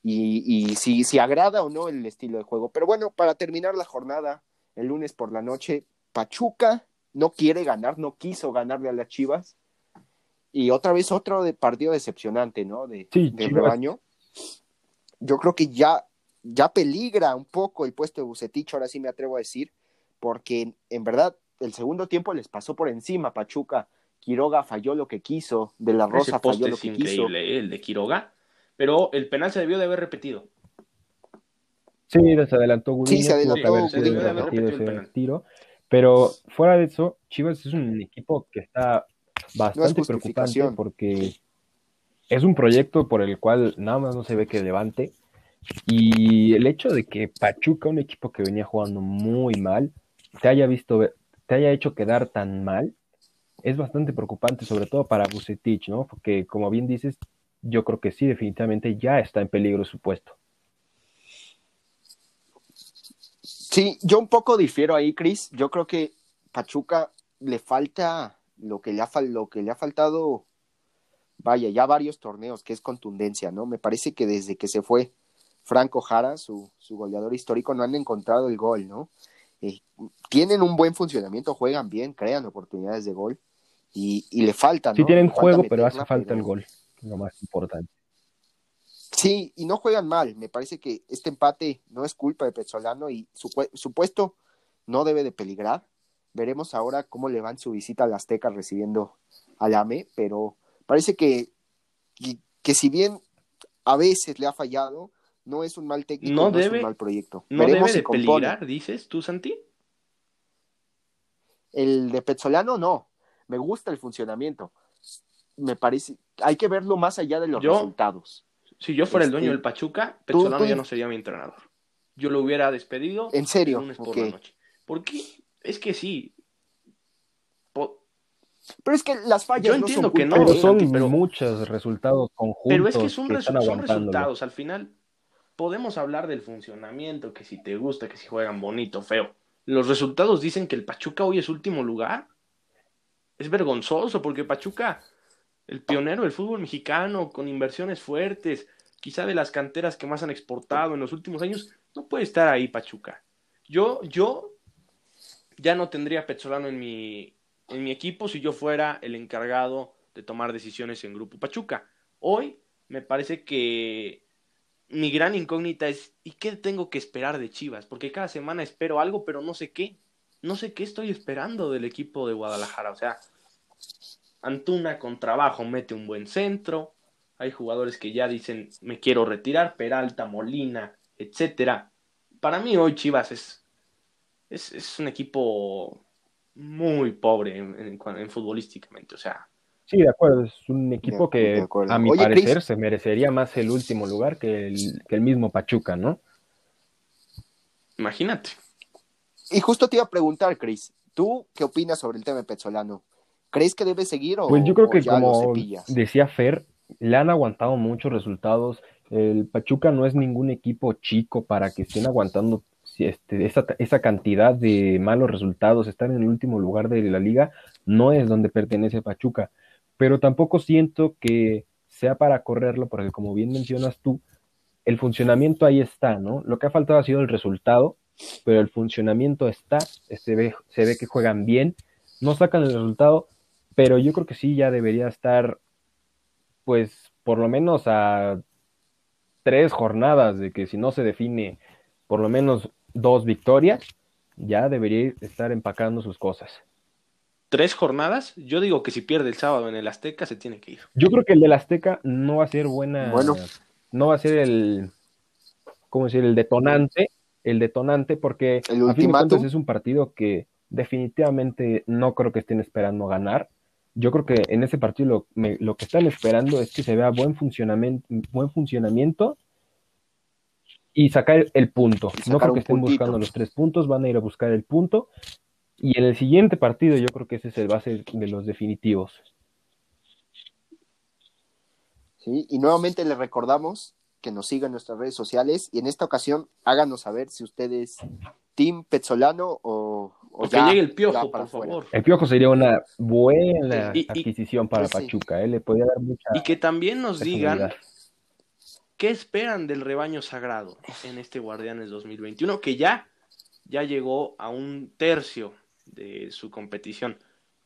Y, y si, si agrada o no el estilo de juego. Pero bueno, para terminar la jornada, el lunes por la noche, Pachuca no quiere ganar, no quiso ganarle a las Chivas. Y otra vez otro de partido decepcionante, ¿no? De, rebaño. Yo creo que ya, ya peligra un poco el puesto de Bucetich, ahora sí me atrevo a decir, porque en verdad el segundo tiempo les pasó por encima Pachuca. Quiroga falló lo que quiso, De la Rosa falló lo que increíble, quiso. el de Quiroga, pero el penal se debió de haber repetido. Sí, se adelantó Gudiño, sí, se adelantó, sí, debió de haber repetido el penal. tiro. Pero fuera de eso, Chivas es un equipo que está bastante preocupante porque es un proyecto por el cual nada más no se ve que levante. Y el hecho de que Pachuca, un equipo que venía jugando muy mal, te haya visto, te haya hecho quedar tan mal, es bastante preocupante, sobre todo para Bucetich, ¿no? Porque como bien dices, yo creo que sí, definitivamente ya está en peligro su puesto. Sí, yo un poco difiero ahí, Cris. Yo creo que Pachuca le falta lo que le ha, lo que le ha faltado, vaya, ya varios torneos, que es contundencia, ¿no? Me parece que desde que se fue Franco Jara, su, su goleador histórico, no han encontrado el gol, ¿no? Eh, tienen un buen funcionamiento, juegan bien, crean oportunidades de gol y, y le falta, ¿no? Sí tienen juego, pero hace falta el gol, lo más importante. Sí, y no juegan mal. Me parece que este empate no es culpa de Pezzolano y su, puesto no debe de peligrar. Veremos ahora cómo le va en su visita al Azteca recibiendo al AME, pero parece que, que, si bien a veces le ha fallado, no es un mal técnico, no, es un mal proyecto. ¿No debe de peligrar, dices tú, Santi? El de Pezzolano no. Me gusta el funcionamiento. Me parece, hay que verlo más allá de los resultados. Si yo fuera el dueño este, del Pachuca, Petzolano ya no sería mi entrenador. Yo lo hubiera despedido. ¿En serio? por la noche. Porque es que sí. Pero es que las fallas yo entiendo que no, pero son muchos resultados conjuntos. Pero es que son, son resultados. Al final podemos hablar del funcionamiento, que si te gusta, que si juegan bonito, feo. Los resultados dicen que el Pachuca hoy es último lugar. Es vergonzoso porque Pachuca el pionero del fútbol mexicano, con inversiones fuertes, quizá de las canteras que más han exportado en los últimos años, no puede estar ahí Pachuca. Yo, yo ya no tendría Petzolano en mi, en mi equipo si yo fuera el encargado de tomar decisiones en Grupo Pachuca. Hoy me parece que mi gran incógnita es, ¿y qué tengo que esperar de Chivas? Porque cada semana espero algo, pero no sé qué. No sé qué estoy esperando del equipo de Guadalajara. O sea, Antuna con trabajo mete un buen centro. Hay jugadores que ya dicen, me quiero retirar, Peralta, Molina, etcétera. Para mí hoy Chivas es, es, un equipo muy pobre en, en futbolísticamente. O sea, Sí, de acuerdo, es un equipo que a mi parecer se merecería más el último lugar que el, mismo Pachuca, ¿no? Imagínate. Y justo te iba a preguntar, Cris, ¿tú qué opinas sobre el tema de Petzolano? ¿Crees que debe seguir o Pues yo creo que como decía Fer, le han aguantado muchos resultados. El Pachuca no es ningún equipo chico para que estén aguantando este, esa, esa, cantidad de malos resultados, estar en el último lugar de la liga, no es donde pertenece Pachuca pero tampoco siento que sea para correrlo, porque como bien mencionas tú, el funcionamiento ahí está, ¿no? Lo que ha faltado ha sido el resultado, pero el funcionamiento está, se ve, se ve que juegan bien, no sacan el resultado, pero yo creo que sí ya debería estar, pues, por lo menos a tres jornadas de que si no se define por lo menos dos victorias, ya debería estar empacando sus cosas tres jornadas, yo digo que si pierde el sábado en el Azteca se tiene que ir. Yo creo que el del Azteca no va a ser buena. Bueno. No va a ser el. ¿Cómo decir? El detonante. El detonante, porque el a fin de es un partido que definitivamente no creo que estén esperando ganar. Yo creo que en ese partido lo, lo que están esperando es que se vea buen funcionamiento, buen funcionamiento y sacar el punto. no creo que estén buscando los tres puntos, van a ir a buscar el punto y en el siguiente partido yo creo que ese es el base de los definitivos. Sí, y nuevamente les recordamos que nos sigan en nuestras redes sociales y en esta ocasión háganos saber si ustedes Team Petzolano o, o, que llegue el piojo, por favor. El piojo sería una buena adquisición para pues Pachuca, ¿eh? le podría dar mucha. Y que también nos digan qué esperan del rebaño sagrado en este Guardianes 2021, que ya, ya llegó a un tercio de su competición.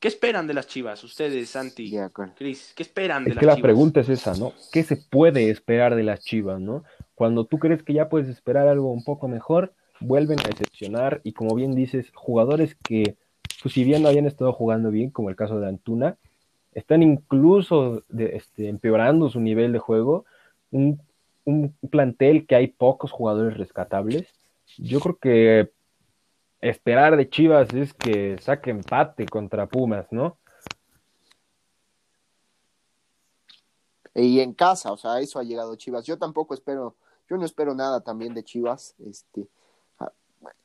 ¿Qué esperan de las Chivas? Ustedes, Santi, Cris, ¿qué esperan de es las que la pregunta es esa, ¿no? ¿Qué se puede esperar de las Chivas, no? Cuando tú crees que ya puedes esperar algo un poco mejor, vuelven a decepcionar y como bien dices, jugadores que, pues si bien no habían estado jugando bien, como el caso de Antuna, están incluso de, este, empeorando su nivel de juego. Un, un plantel que hay pocos jugadores rescatables. Yo creo que esperar de Chivas es que saque empate contra Pumas, ¿no? Y en casa, o sea, eso ha llegado Chivas. Yo tampoco espero, yo no espero nada también de Chivas. Este,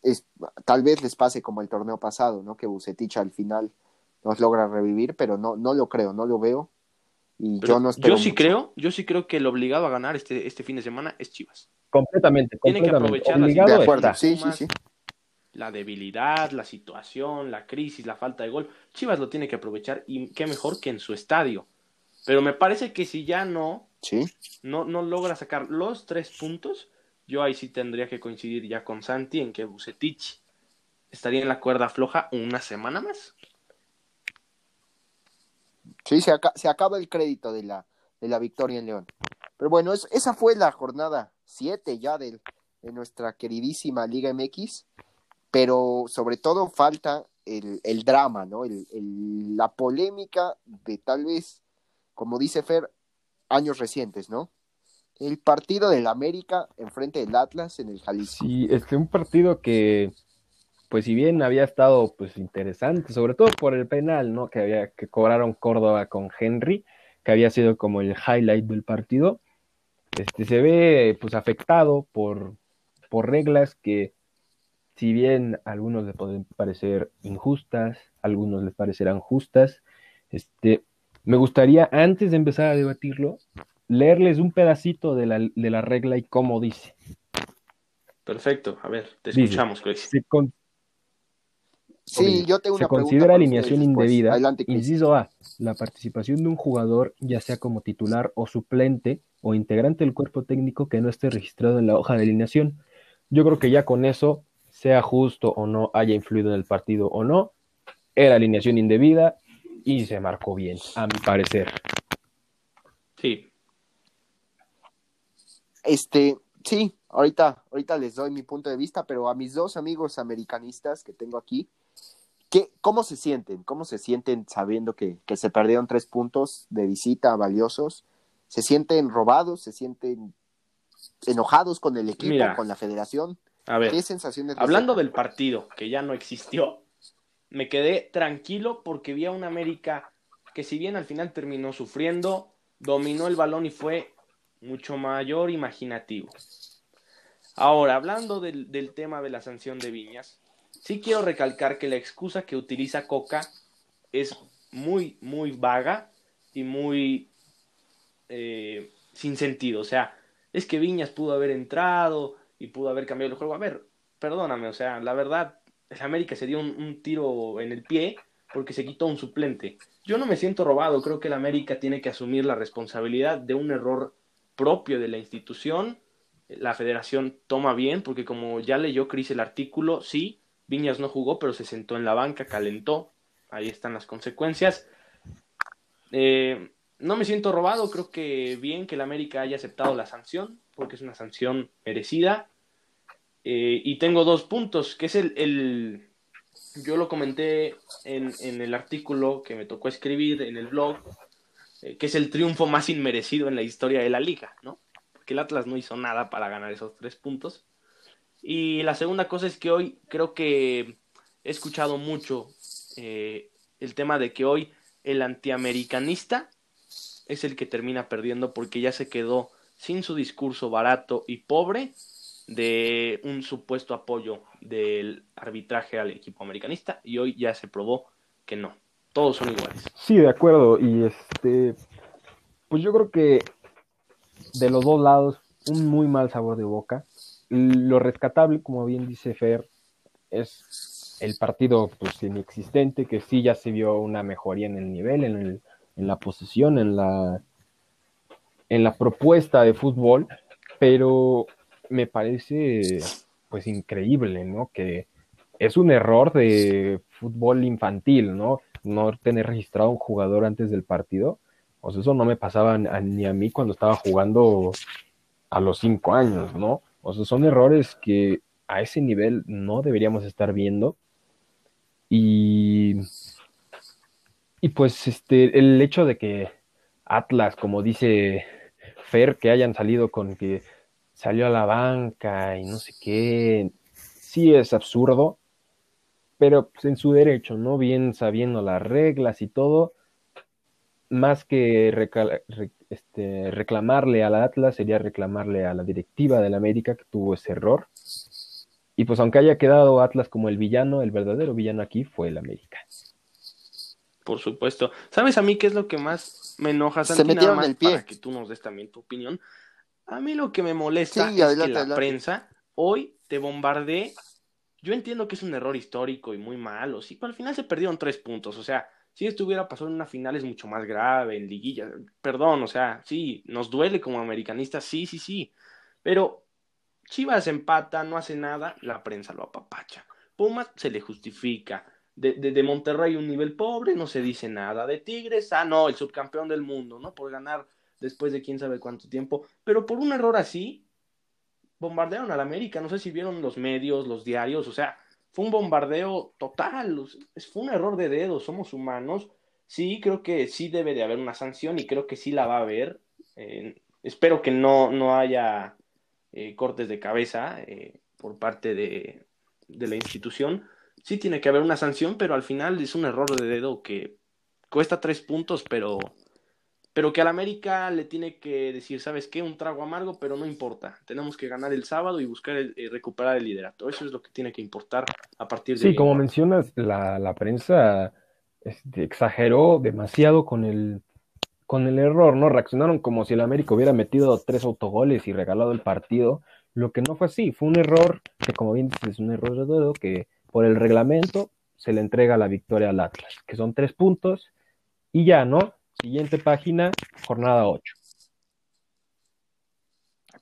es, tal vez les pase como el torneo pasado, ¿no? Que Bucetich al final nos logra revivir, pero no, no lo creo, no lo veo. Y yo no espero Yo sí creo, yo sí creo que el obligado a ganar este, este fin de semana es Chivas. Completamente, Tiene que aprovechar de acuerdo, sí, sí, sí la debilidad, la situación, la crisis, la falta de gol. Chivas lo tiene que aprovechar y qué mejor que en su estadio. Pero me parece que si ya no, ¿Sí? no, no logra sacar los tres puntos, yo ahí sí tendría que coincidir ya con Santi en que Bucetich estaría en la cuerda floja una semana más. Sí, se, se acaba el crédito de la, de la victoria en León. Pero bueno, esa fue la jornada 7 ya de nuestra queridísima Liga MX pero sobre todo falta el, el drama, ¿no? El, el, la polémica de tal vez, como dice Fer, años recientes, ¿no? El partido del América enfrente del Atlas en el Jalisco. Sí, es que un partido que, pues si bien había estado pues interesante, sobre todo por el penal, ¿no? Que había que cobraron Córdoba con Henry, que había sido como el highlight del partido, este se ve pues afectado por, por reglas que si bien a algunos les pueden parecer injustas, a algunos les parecerán justas, este, me gustaría, antes de empezar a debatirlo, leerles un pedacito de la, de la regla y cómo dice. Perfecto, a ver, te escuchamos, Chris. Sí, yo tengo una Se considera alineación indebida. inciso A, la participación de un jugador, ya sea como titular o suplente o integrante del cuerpo técnico que no esté registrado en la hoja de alineación. Yo creo que ya con eso sea justo o no, haya influido en el partido o no, era alineación indebida y se marcó bien, a mi parecer. Sí. Este, sí, ahorita, ahorita les doy mi punto de vista, pero a mis dos amigos americanistas que tengo aquí, ¿qué, ¿cómo se sienten? ¿Cómo se sienten sabiendo que, que se perdieron tres puntos de visita valiosos? ¿Se sienten robados? ¿Se sienten enojados con el equipo, con la federación? A ver. Hablando del partido, que ya no existió, me quedé tranquilo porque vi a un América que si bien al final terminó sufriendo, dominó el balón y fue mucho mayor imaginativo. Ahora, hablando del, tema de la sanción de Viñas, sí quiero recalcar que la excusa que utiliza Coca es muy, muy vaga y muy eh, sin sentido. O sea, es que Viñas pudo haber entrado y pudo haber cambiado el juego. A ver, perdóname, o sea, la verdad, el América se dio un, tiro en el pie porque se quitó un suplente. Yo no me siento robado, creo que el América tiene que asumir la responsabilidad de un error propio de la institución. La federación toma bien, porque como ya leyó Cris el artículo, sí, Viñas no jugó, pero se sentó en la banca, calentó. Ahí están las consecuencias. Eh, no me siento robado, creo que bien que el América haya aceptado la sanción, porque es una sanción merecida. Eh, y tengo dos puntos, que es el, yo lo comenté en, el artículo que me tocó escribir en el blog, eh, que es el triunfo más inmerecido en la historia de la liga, ¿no? Porque el Atlas no hizo nada para ganar esos tres puntos. Y la segunda cosa es que hoy creo que he escuchado mucho eh, el tema de que hoy el antiamericanista es el que termina perdiendo porque ya se quedó sin su discurso barato y pobre de un supuesto apoyo del arbitraje al equipo americanista y hoy ya se probó que no, todos son iguales. Sí, de acuerdo, y este, pues yo creo que de los dos lados, un muy mal sabor de boca. Lo rescatable, como bien dice Fer, es el partido pues inexistente, que sí ya se vio una mejoría en el nivel, en el en la posesión, en la, en la propuesta de fútbol, pero me parece pues increíble, ¿no? Que es un error de fútbol infantil, ¿no? No tener registrado un jugador antes del partido. O sea, eso no me pasaba ni a mí cuando estaba jugando a los cinco años, ¿no? O sea, son errores que a ese nivel no deberíamos estar viendo. Y y pues este, el hecho de que Atlas, como dice Fer, que hayan salido con que salió a la banca y no sé qué, sí es absurdo, pero pues, en su derecho, ¿no? Bien sabiendo las reglas y todo, más que este, reclamarle a la Atlas, sería reclamarle a la directiva de la América que tuvo ese error. Y pues aunque haya quedado Atlas como el villano, el verdadero villano aquí fue el América. Por supuesto. ¿Sabes a mí qué es lo que más me enoja, Santi? Se metieron más el pie. Para que tú nos des también tu opinión. A mí lo que me molesta es que la prensa hoy te bombardee. Yo entiendo que es un error histórico y muy malo, sí, pero al final se perdieron tres puntos. O sea, si esto hubiera pasado en una final es mucho más grave, en liguilla. Perdón, o sea, sí, nos duele como americanistas, sí, sí, sí. Pero Chivas empata, no hace nada, la prensa lo apapacha. Pumas se le justifica de, de, Monterrey un nivel pobre, no se dice nada. De Tigres, ah, no, el subcampeón del mundo, ¿no? Por ganar después de quién sabe cuánto tiempo. Pero por un error así, bombardearon al América. No sé si vieron los medios, los diarios, o sea, fue un bombardeo total. Fue un error de dedo, somos humanos. Sí, creo que sí debe de haber una sanción y creo que sí la va a haber. Eh, espero que no, no haya eh, cortes de cabeza eh, por parte de, de la institución sí tiene que haber una sanción, pero al final es un error de dedo que cuesta tres puntos, pero, pero que al América le tiene que decir, ¿sabes qué? Un trago amargo, pero no importa. Tenemos que ganar el sábado y buscar eh, recuperar el liderato. Eso es lo que tiene que importar a partir de Sí, como mencionas, la, la prensa este, exageró demasiado con el con el error, ¿no? Reaccionaron como si el América hubiera metido tres autogoles y regalado el partido, lo que no fue así, fue un error que como bien dices, es un error de dedo que por el reglamento se le entrega la victoria al Atlas, que son tres puntos, y ya, ¿no? Siguiente página, jornada 8.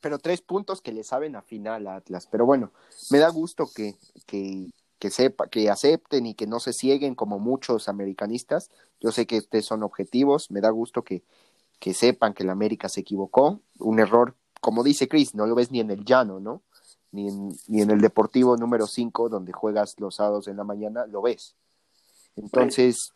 Pero tres puntos que le saben a final Atlas. Pero bueno, me da gusto que, que, que, sepa, que acepten y que no se cieguen como muchos americanistas. Yo sé que ustedes son objetivos, me da gusto que, que sepan que la América se equivocó, un error como dice Chris, no lo ves ni en el llano, ¿no? Ni en, ni en el Deportivo número 5, donde juegas los sábados en la mañana, lo ves. Entonces,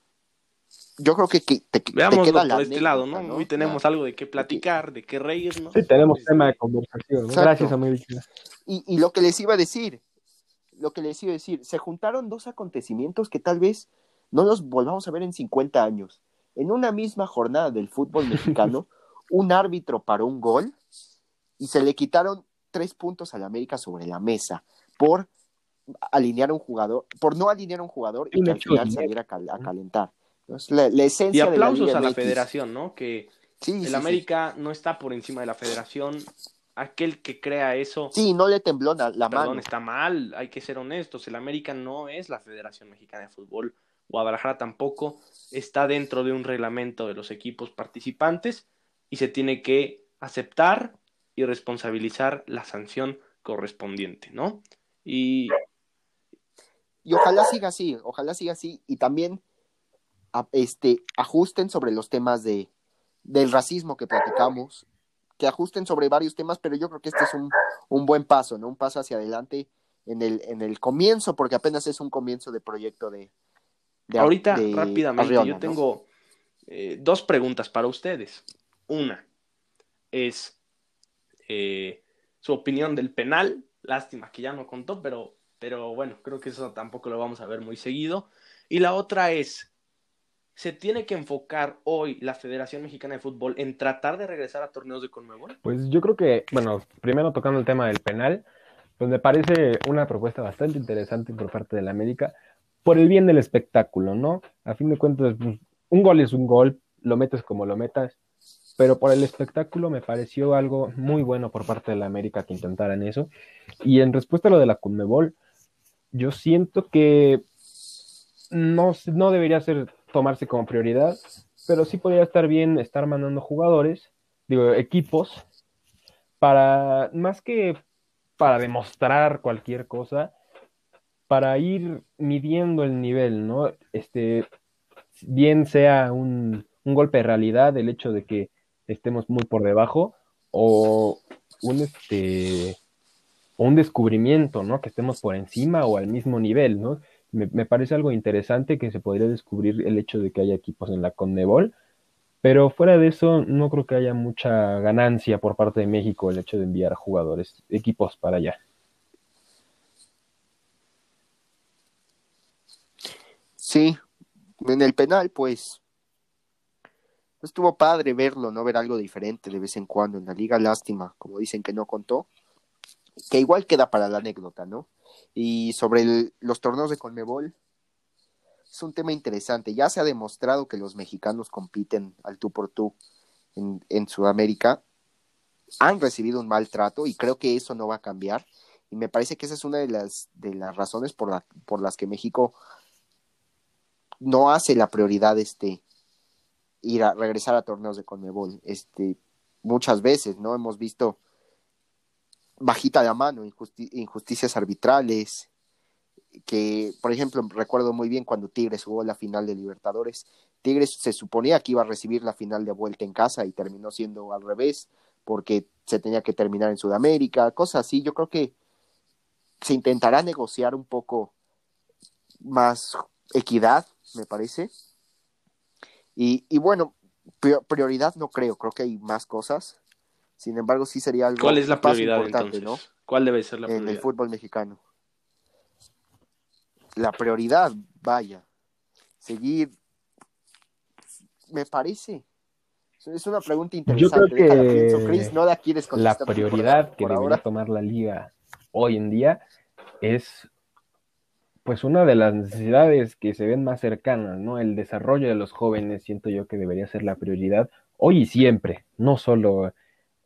yo creo que, te, te queda por este lado, ¿no? Hoy tenemos algo de qué platicar, de qué reírnos. Sí, tenemos tema de conversación. Gracias, amigo. Y, y lo que les iba a decir, lo que les iba a decir, se juntaron dos acontecimientos que tal vez no los volvamos a ver en 50 años. En una misma jornada del fútbol mexicano, un árbitro paró un gol y se le quitaron tres puntos al América sobre la mesa por alinear a un jugador, por no alinear a un jugador y que al final saliera a, calentar. La, esencia y aplausos a la federación, ¿no? Que el América no está por encima de la federación. Aquel que crea eso. Sí, no le tembló la, la perdón, está mal, hay que ser honestos. El América no es la Federación Mexicana de Fútbol. Guadalajara tampoco está dentro de un reglamento de los equipos participantes y se tiene que aceptar y responsabilizar la sanción correspondiente, ¿no? Y, y ojalá siga así, ojalá siga así y también este, ajusten sobre los temas de, del racismo que platicamos, que ajusten sobre varios temas, pero yo creo que este es un, un buen paso, ¿no? Un paso hacia adelante en el, en el comienzo, porque apenas es un comienzo de proyecto de... Ahorita, rápidamente, yo tengo eh, dos preguntas para ustedes. Una es eh, su opinión del penal. Lástima que ya no contó, pero, pero bueno, creo que eso tampoco lo vamos a ver muy seguido. Y la otra es, ¿se tiene que enfocar hoy la Federación Mexicana de Fútbol en tratar de regresar a torneos de Conmebol? Pues yo creo que, bueno, primero tocando el tema del penal, pues me parece una propuesta bastante interesante por parte de la América, por el bien del espectáculo, ¿no? A fin de cuentas, pues, un gol es un gol, lo metes como lo metas, pero por el espectáculo me pareció algo muy bueno por parte de la América que intentaran eso. Y en respuesta a lo de la Conmebol, yo siento que no, no debería ser tomarse como prioridad, pero sí podría estar bien estar mandando jugadores, digo, equipos, para más que para demostrar cualquier cosa, para ir midiendo el nivel, ¿no? Este, bien sea un, un golpe de realidad el hecho de que estemos muy por debajo o un este un descubrimiento, ¿no? Que estemos por encima o al mismo nivel, ¿no? Me, me, parece algo interesante que se podría descubrir el hecho de que haya equipos en la Conmebol, pero fuera de eso no creo que haya mucha ganancia por parte de México el hecho de enviar jugadores, equipos para allá. Sí, en el penal, pues estuvo padre verlo, ¿no? Ver algo diferente de vez en cuando en la liga. Lástima, como dicen que no contó. Que igual queda para la anécdota, ¿no? Y sobre los torneos de Conmebol, es un tema interesante. Ya se ha demostrado que los mexicanos compiten al tú por tú en, en Sudamérica. Han recibido un maltrato y creo que eso no va a cambiar. Y me parece que esa es una de las, de las razones por, la, por las que México no hace la prioridad este, ir a regresar a torneos de Conmebol. Este, muchas veces, ¿no? Hemos visto bajita la mano, injusticias arbitrales, que, por ejemplo, recuerdo muy bien cuando Tigres jugó la final de Libertadores. Tigres se suponía que iba a recibir la final de vuelta en casa y terminó siendo al revés, porque se tenía que terminar en Sudamérica, cosas así. Yo creo que se intentará negociar un poco más equidad, me parece, y, bueno, prioridad no creo, creo que hay más cosas. Sin embargo, sí sería algo ¿Cuál es la prioridad entonces? ¿no? ¿Cuál debe ser la prioridad? En el fútbol mexicano. La prioridad, vaya, seguir, me parece. Es una pregunta interesante. Yo creo que no la, quieres la prioridad que debería tomar la liga hoy en día es pues una de las necesidades que se ven más cercanas, ¿no? El desarrollo de los jóvenes, siento yo que debería ser la prioridad hoy y siempre, no solo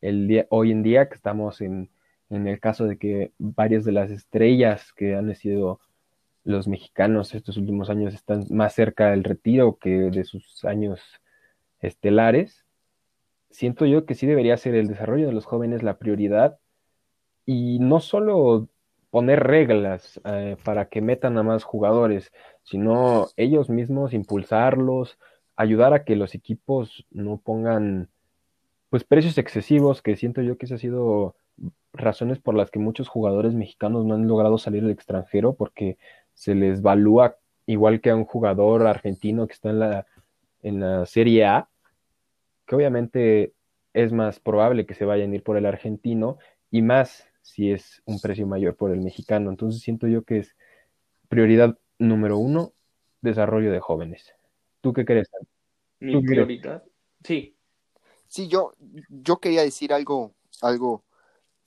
el día, hoy en día que estamos en, en el caso de que varias de las estrellas que han sido los mexicanos estos últimos años están más cerca del retiro que de sus años estelares. Siento yo que sí debería ser el desarrollo de los jóvenes la prioridad y no solo poner reglas eh, para que metan a más jugadores, sino ellos mismos impulsarlos, ayudar a que los equipos no pongan pues precios excesivos, que siento yo que ese ha sido razones por las que muchos jugadores mexicanos no han logrado salir al extranjero, porque se les valúa igual que a un jugador argentino que está en la, en la Serie A, que obviamente es más probable que se vayan a ir por el argentino y más si es un precio mayor por el mexicano. Entonces siento yo que es prioridad número uno, desarrollo de jóvenes. ¿Tú qué crees? Mi prioridad, sí. Sí, yo, yo quería decir algo, algo,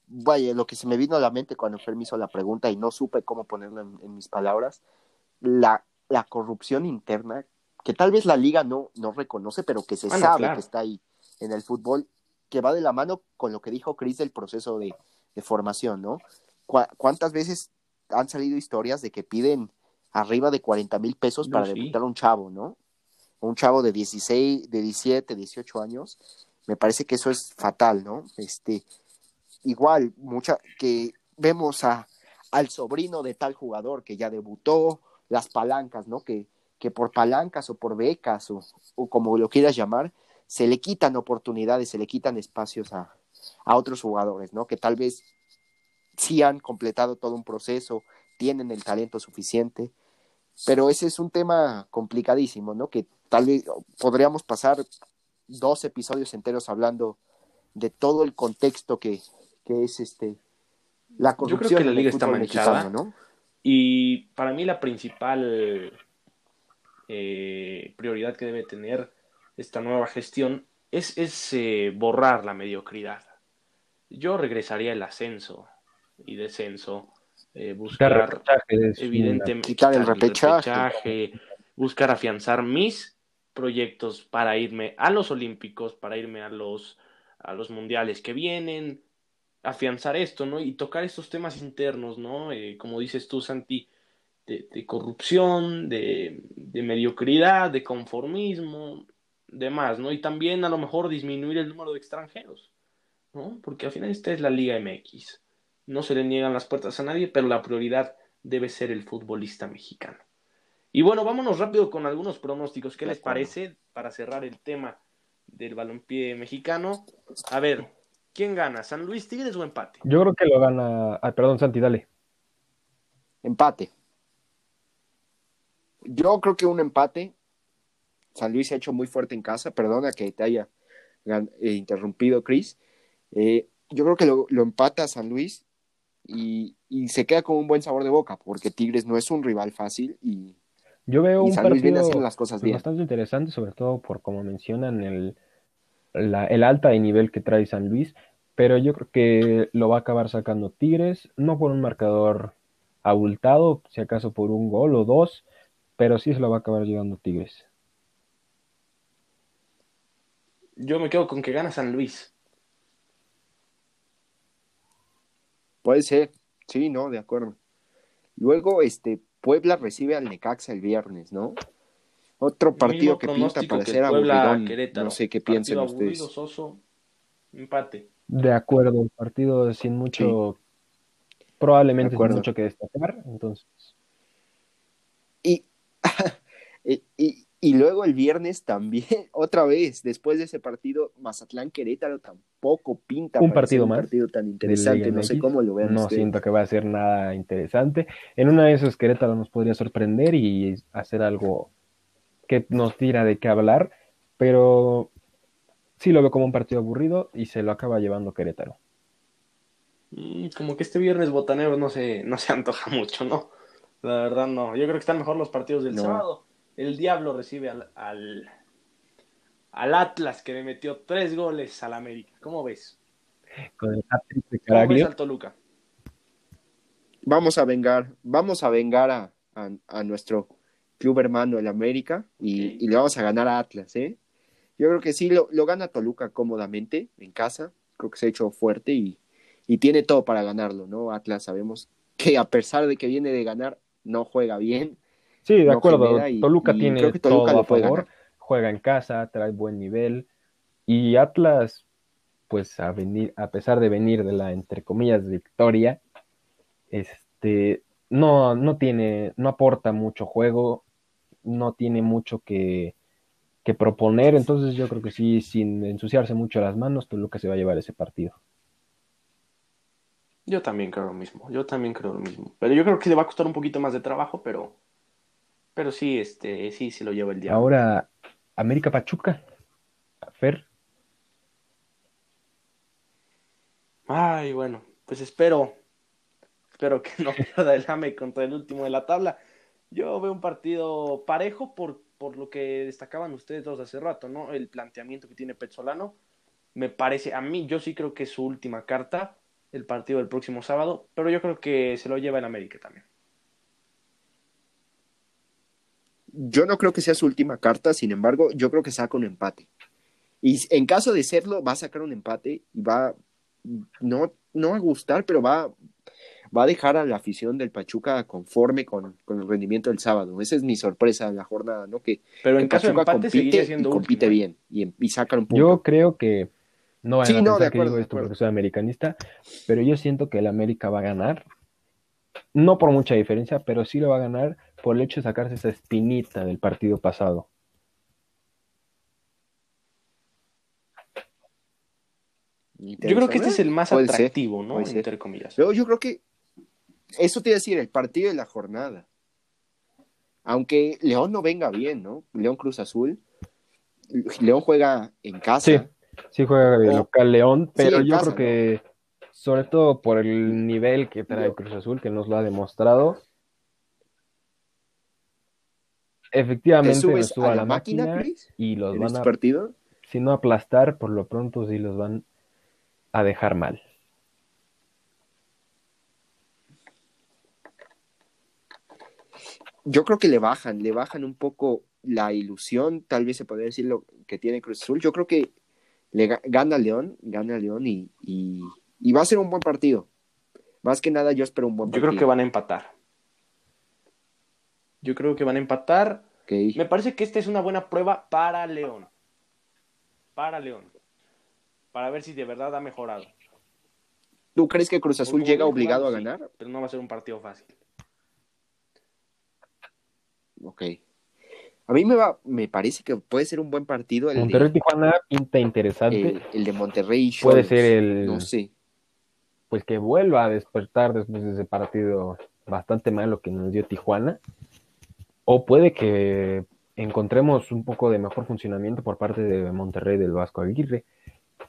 vaya, lo que se me vino a la mente cuando Fer me hizo la pregunta y no supe cómo ponerlo en, mis palabras, la, la corrupción interna, que tal vez la liga no, no reconoce, pero que se sabe que está ahí en el fútbol, que va de la mano con lo que dijo Chris del proceso de, de formación, ¿no? ¿Cuántas veces han salido historias de que piden arriba de 40 mil pesos para debutar a un chavo, ¿no? Un chavo de 16, de 17, 18 años. Me parece que eso es fatal, ¿no? Este, igual, mucha, que vemos a, al sobrino de tal jugador que ya debutó, las palancas, ¿no? Que, que por palancas o por becas o, o como lo quieras llamar, se le quitan oportunidades, se le quitan espacios a, a otros jugadores, ¿no? Que tal vez sí han completado todo un proceso, tienen el talento suficiente, pero ese es un tema complicadísimo, ¿no? Que tal vez podríamos pasar dos episodios enteros hablando de todo el contexto que, que es este la corrupción. Yo creo que la liga está manchada, ¿no? Y para mí la principal eh, prioridad que debe tener esta nueva gestión es, es eh, borrar la mediocridad. Yo regresaría el ascenso y descenso, eh, buscar evidentemente quitar el repechaje. buscar afianzar mis proyectos para irme a los olímpicos, para irme a los a los mundiales que vienen, afianzar esto, ¿no? Y tocar estos temas internos, ¿no? Eh, como dices tú, Santi, de, de corrupción, de, de, mediocridad, de conformismo, demás, ¿no? Y también a lo mejor disminuir el número de extranjeros. ¿No? Porque al final esta es la Liga MX. No se le niegan las puertas a nadie, pero la prioridad debe ser el futbolista mexicano. Y bueno, vámonos rápido con algunos pronósticos. ¿Qué les parece para cerrar el tema del balompié mexicano? A ver, ¿quién gana? ¿San Luis Tigres o empate? Yo creo que lo gana. Ah, perdón, Santi, dale. Empate. Yo creo que un empate. San Luis se ha hecho muy fuerte en casa. Perdona que te haya eh, interrumpido, Chris. Eh, yo creo que lo, empata San Luis y, se queda con un buen sabor de boca, porque Tigres no es un rival fácil y, yo veo un San Luis viene haciendo las cosas bien. bastante interesante, sobre todo por como mencionan el, el alta de nivel que trae San Luis, pero yo creo que lo va a acabar sacando Tigres, no por un marcador abultado, si acaso por un gol o dos, pero sí se lo va a acabar llevando Tigres. Yo me quedo con que gana San Luis. Puede ser, sí, no, de acuerdo. Luego, este, Puebla recibe al Necaxa el viernes, ¿no? Otro partido que pinta para ser aburridón. No sé qué piensen ustedes. empate. De acuerdo, partido sin mucho, probablemente sin mucho que destacar, entonces. y, y, y luego el viernes también, otra vez, después de ese partido, Mazatlán Querétaro tampoco pinta un partido un partido tan interesante, no sé cómo lo vean No siento que va a ser nada interesante. En una de esas Querétaro nos podría sorprender y hacer algo que nos tira de qué hablar, pero sí lo veo como un partido aburrido y se lo acaba llevando Querétaro. Mm, como que este viernes botanero no se, no se antoja mucho, ¿no? La verdad no. Yo creo que están mejor los partidos del sábado el Diablo recibe al, al, Atlas que le metió tres goles al América. ¿Cómo ves? Con el ¿Cómo ves al Toluca? Vamos a vengar, vamos a vengar a, a, nuestro club hermano, el América, y, y, le vamos a ganar a Atlas, ¿eh? Yo creo que sí, lo, lo, gana Toluca cómodamente en casa, creo que se ha hecho fuerte y, y tiene todo para ganarlo, ¿no? Atlas sabemos que a pesar de que viene de ganar, no juega bien, Sí, de acuerdo. Toluca tiene todo a favor. Juega en casa, trae buen nivel. Y Atlas, pues a venir, a pesar de venir de la entre comillas victoria, este no, no tiene, no aporta mucho juego, no tiene mucho que, que proponer, entonces yo creo que sí, sin ensuciarse mucho las manos, Toluca se va a llevar ese partido. Yo también creo lo mismo, yo también creo lo mismo. Pero yo creo que le va a costar un poquito más de trabajo, pero, pero sí, este, sí, sí lo lleva el día. Ahora, América Pachuca, Fer. Ay, bueno, pues espero, espero que no pierda el AME contra el último de la tabla. Yo veo un partido parejo por, por lo que destacaban ustedes dos hace rato, ¿no? El planteamiento que tiene Petzolano. Me parece, a mí, yo sí creo que es su última carta el partido del próximo sábado, pero yo creo que se lo lleva en América también. Yo no creo que sea su última carta, sin embargo, yo creo que saca un empate. Y en caso de serlo, va a sacar un empate y va, no, no a gustar, pero va, va a dejar a la afición del Pachuca conforme con, el rendimiento del sábado. Esa es mi sorpresa de la jornada, ¿no? Que, pero en caso de empate compite, siendo compite ¿eh? bien y, y saca un punto. Yo creo que no vayan a pensar que digo esto porque soy americanista, pero yo siento que el América va a ganar. No por mucha diferencia, pero sí lo va a ganar por el hecho de sacarse esa espinita del partido pasado. Yo creo que este es el más atractivo, ¿no? Entre comillas. Pero yo creo que eso te iba a decir, el partido de la jornada. Aunque León no venga bien, ¿no? León Cruz Azul. León juega en casa. Sí, juega de local León, pero yo creo que sobre todo por el nivel que trae Cruz Azul, que nos lo ha demostrado, efectivamente a la, máquina, y los van este a, si no aplastar, por lo pronto sí los van a dejar mal. Yo creo que le bajan, le bajan un poco la ilusión, tal vez se podría decir lo que tiene Cruz Azul. Yo creo que le gana León, gana León y, y, va a ser un buen partido. Más que nada yo espero un buen partido. Yo creo que van a empatar. Yo creo que van a empatar. Me parece que esta es una buena prueba para León. Para León. Para ver si de verdad ha mejorado. ¿Tú crees que Cruz Azul llega obligado a ganar? pero no va a ser un partido fácil. Ok. A mí me va, me parece que puede ser un buen partido. El Monterrey Tijuana pinta interesante. El, de Monterrey puede ser el. No sé. Pues que vuelva a despertar después de ese partido bastante malo que nos dio Tijuana. O puede que encontremos un poco de mejor funcionamiento por parte de Monterrey del Vasco Aguirre.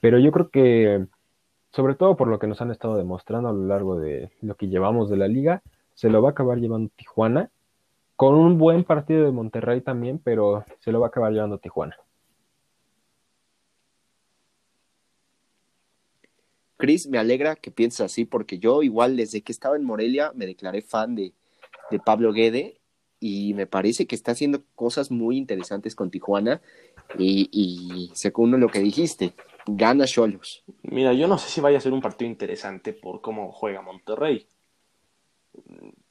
Pero yo creo que, sobre todo por lo que nos han estado demostrando a lo largo de lo que llevamos de la liga, se lo va a acabar llevando Tijuana con un buen partido de Monterrey también, pero se lo va a acabar llevando Tijuana. Cris, me alegra que pienses así, porque yo igual desde que estaba en Morelia me declaré fan de, Pablo Guede y me parece que está haciendo cosas muy interesantes con Tijuana y, y según lo que dijiste, gana Cholos. Mira, yo no sé si vaya a ser un partido interesante por cómo juega Monterrey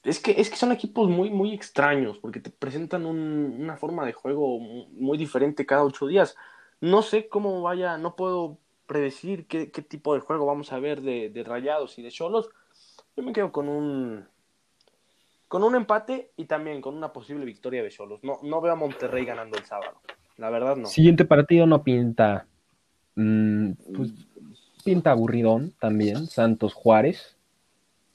es que, es que son equipos muy, muy extraños, porque te presentan una forma de juego muy diferente cada ocho días. No sé cómo vaya, no puedo predecir qué, tipo de juego vamos a ver de, Rayados y de Cholos. Yo me quedo con un con un empate y también con una posible victoria de Cholos. No, no veo a Monterrey ganando el sábado. La verdad no. Siguiente partido no pinta. Mm, pues, pinta aburridón también. Santos Juárez.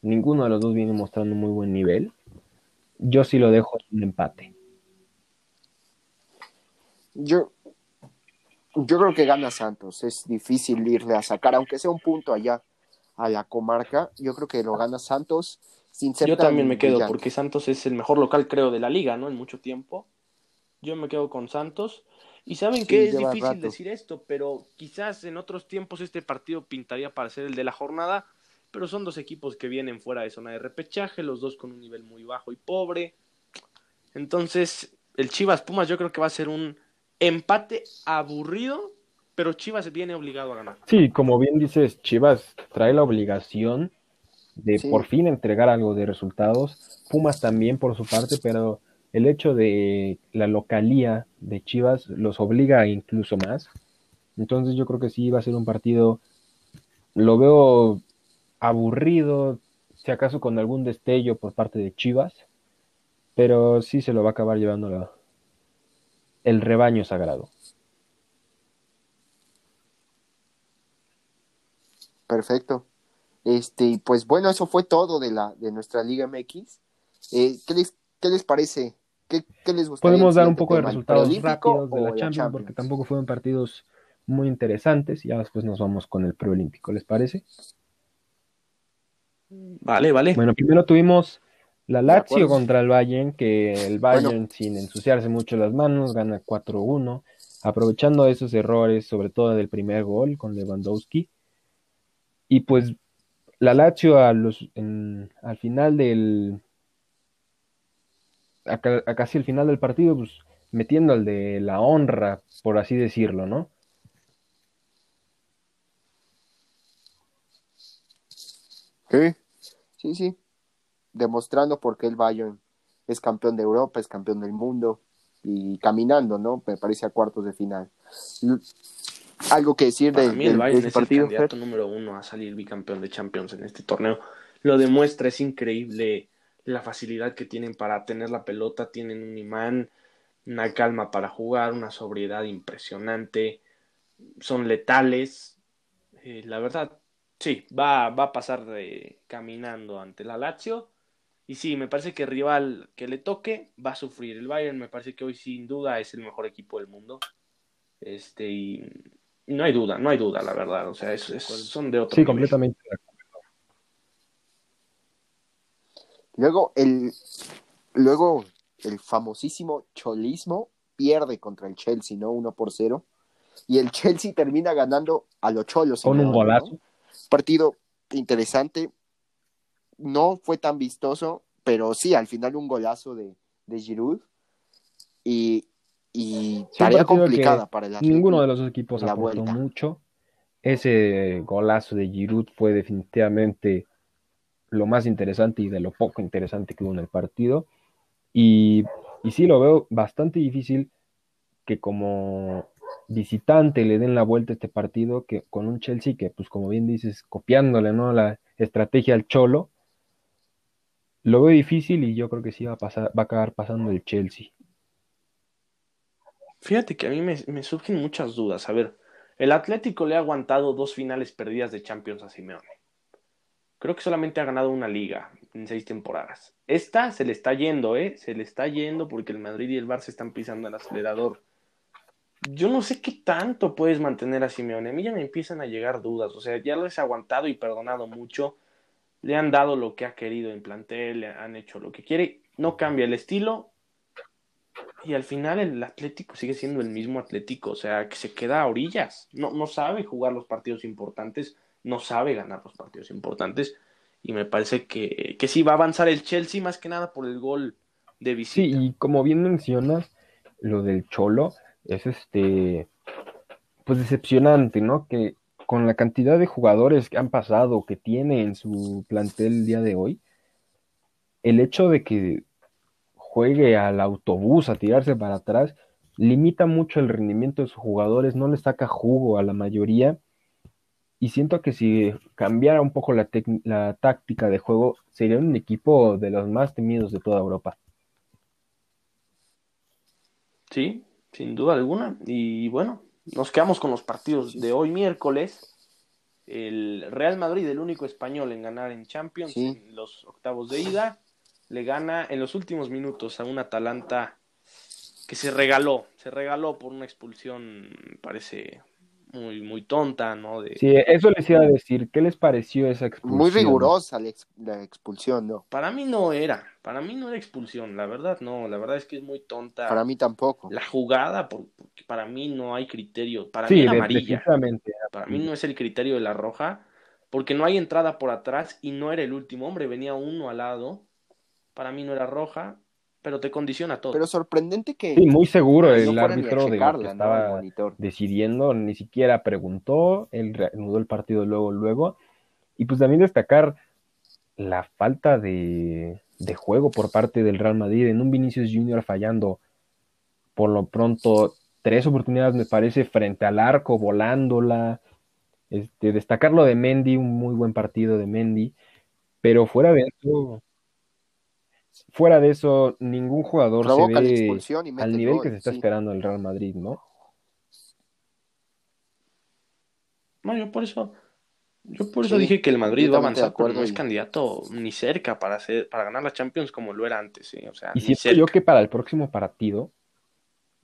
Ninguno de los dos viene mostrando muy buen nivel. Yo sí lo dejo en un empate. Yo, yo creo que gana Santos. Es difícil irle a sacar, aunque sea un punto allá a la comarca. Yo creo que lo gana Santos. Sin ser yo también me quedo, porque Santos es el mejor local, creo, de la liga, ¿no? En mucho tiempo. Yo me quedo con Santos. Y saben que es difícil decir esto, pero quizás en otros tiempos este partido pintaría para ser el de la jornada pero son dos equipos que vienen fuera de zona de repechaje, los dos con un nivel muy bajo y pobre. Entonces, el Chivas Pumas yo creo que va a ser un empate aburrido, pero Chivas viene obligado a ganar. Sí, como bien dices, Chivas trae la obligación de por fin entregar algo de resultados. Pumas también por su parte, pero el hecho de la localía de Chivas los obliga incluso más. Entonces yo creo que sí va a ser un partido, lo veo aburrido, si acaso con algún destello por parte de Chivas, pero sí se lo va a acabar llevando el rebaño sagrado. Perfecto. Este, pues bueno, eso fue todo de la de nuestra Liga MX. Eh, ¿qué, les, ¿Qué les parece? ¿Qué, qué les gustaría? Podemos dar un poco de resultados rápidos de la Champions, porque tampoco fueron partidos muy interesantes y ya después nos vamos con el preolímpico, ¿les parece? Vale, vale. Bueno, primero tuvimos la Lazio contra el Bayern, que el Bayern sin ensuciarse mucho las manos gana 4-1, aprovechando esos errores, sobre todo del primer gol con Lewandowski. Y pues la Lazio a los, al final del a, casi el final del partido, pues metiendo al de la honra, por así decirlo, ¿no? Sí, sí, sí. Demostrando por qué el Bayern es campeón de Europa, es campeón del mundo y caminando, ¿no? Me parece a cuartos de final. Algo que decir de, mí el Bayern es partido. El candidato número uno a salir bicampeón de Champions en este torneo. Lo demuestra, es increíble la facilidad que tienen para tener la pelota, tienen un imán, una calma para jugar, una sobriedad impresionante, son letales. Eh, la verdad, sí, va, va a pasar de, caminando ante la Lazio. Y sí, me parece que el rival que le toque va a sufrir. El Bayern me parece que hoy sin duda es el mejor equipo del mundo. Este, y no hay duda, no hay duda, la verdad. O sea, es, son de otro Sí, completamente Luego el, luego el famosísimo cholismo pierde contra el Chelsea, ¿no? 1 por 0. Y el Chelsea termina ganando a los cholos. Con un golazo. Partido interesante. No fue tan vistoso, pero sí, al final un golazo de, de Giroud. Y, y tarea complicada para el Ninguno de los dos equipos aportó mucho. Ese golazo de Giroud fue definitivamente lo más interesante y de lo poco interesante que hubo en el partido. Y, y sí lo veo bastante difícil que como visitante le den la vuelta a este partido que con un Chelsea que pues como bien dices copiándole no la estrategia al Cholo lo veo difícil y yo creo que sí va a pasar va a acabar pasando el Chelsea fíjate que a mí me, surgen muchas dudas a ver el Atlético le ha aguantado dos finales perdidas de Champions a Simeone Creo que solamente ha ganado una liga en seis temporadas. Esta se le está yendo, ¿eh? Se le está yendo porque el Madrid y el Barça están pisando el acelerador. Yo no sé qué tanto puedes mantener a Simeone. A mí ya me empiezan a llegar dudas. O sea, ya lo has aguantado y perdonado mucho. Le han dado lo que ha querido en plantel, le han hecho lo que quiere. No cambia el estilo. Y al final el Atlético sigue siendo el mismo Atlético. O sea, que se queda a orillas. No, no sabe jugar los partidos importantes no sabe ganar los partidos importantes y me parece que, que sí va a avanzar el Chelsea más que nada por el gol de visita. Sí, y como bien mencionas, lo del Cholo es este pues decepcionante, ¿no? Que con la cantidad de jugadores que han pasado, que tiene en su plantel el día de hoy, el hecho de que juegue al autobús a tirarse para atrás limita mucho el rendimiento de sus jugadores, no le saca jugo a la mayoría y siento que si cambiara un poco la, la táctica de juego, sería un equipo de los más temidos de toda Europa. Sí, sin duda alguna. Y bueno, nos quedamos con los partidos de hoy miércoles. El Real Madrid, el único español en ganar en Champions, en los octavos de ida, le gana en los últimos minutos a un Atalanta que se regaló, se regaló por una expulsión, parece muy, muy tonta, ¿no? De... Sí, eso les iba a decir. ¿Qué les pareció esa expulsión? Muy rigurosa la, expulsión, ¿no? Para mí no era, para mí no era expulsión, la verdad no, la verdad es que es muy tonta. Para mí tampoco. La jugada, porque para mí no hay criterio, para mí era amarilla. Para mí no es el criterio de la roja, porque no hay entrada por atrás y no era el último hombre, venía uno al lado. Para mí no era roja, pero te condiciona todo. Pero sorprendente que. Sí, muy seguro el árbitro de lo que estaba decidiendo, ni siquiera preguntó, él reanudó el partido luego, luego. Y pues también destacar la falta de, de juego por parte del Real Madrid en un Vinicius Junior fallando por lo pronto tres oportunidades, me parece, frente al arco, volándola. Este, destacar lo de Mendy, un muy buen partido de Mendy, pero fuera de eso fuera de eso, ningún jugador se ve al nivel que se está esperando el Real Madrid, ¿no? No, yo por eso, Yo por eso dije que el Madrid va a avanzar, pero no es candidato ni cerca para hacer, para ganar la Champions como lo era antes, ¿eh? o sea, y siento yo que para el próximo partido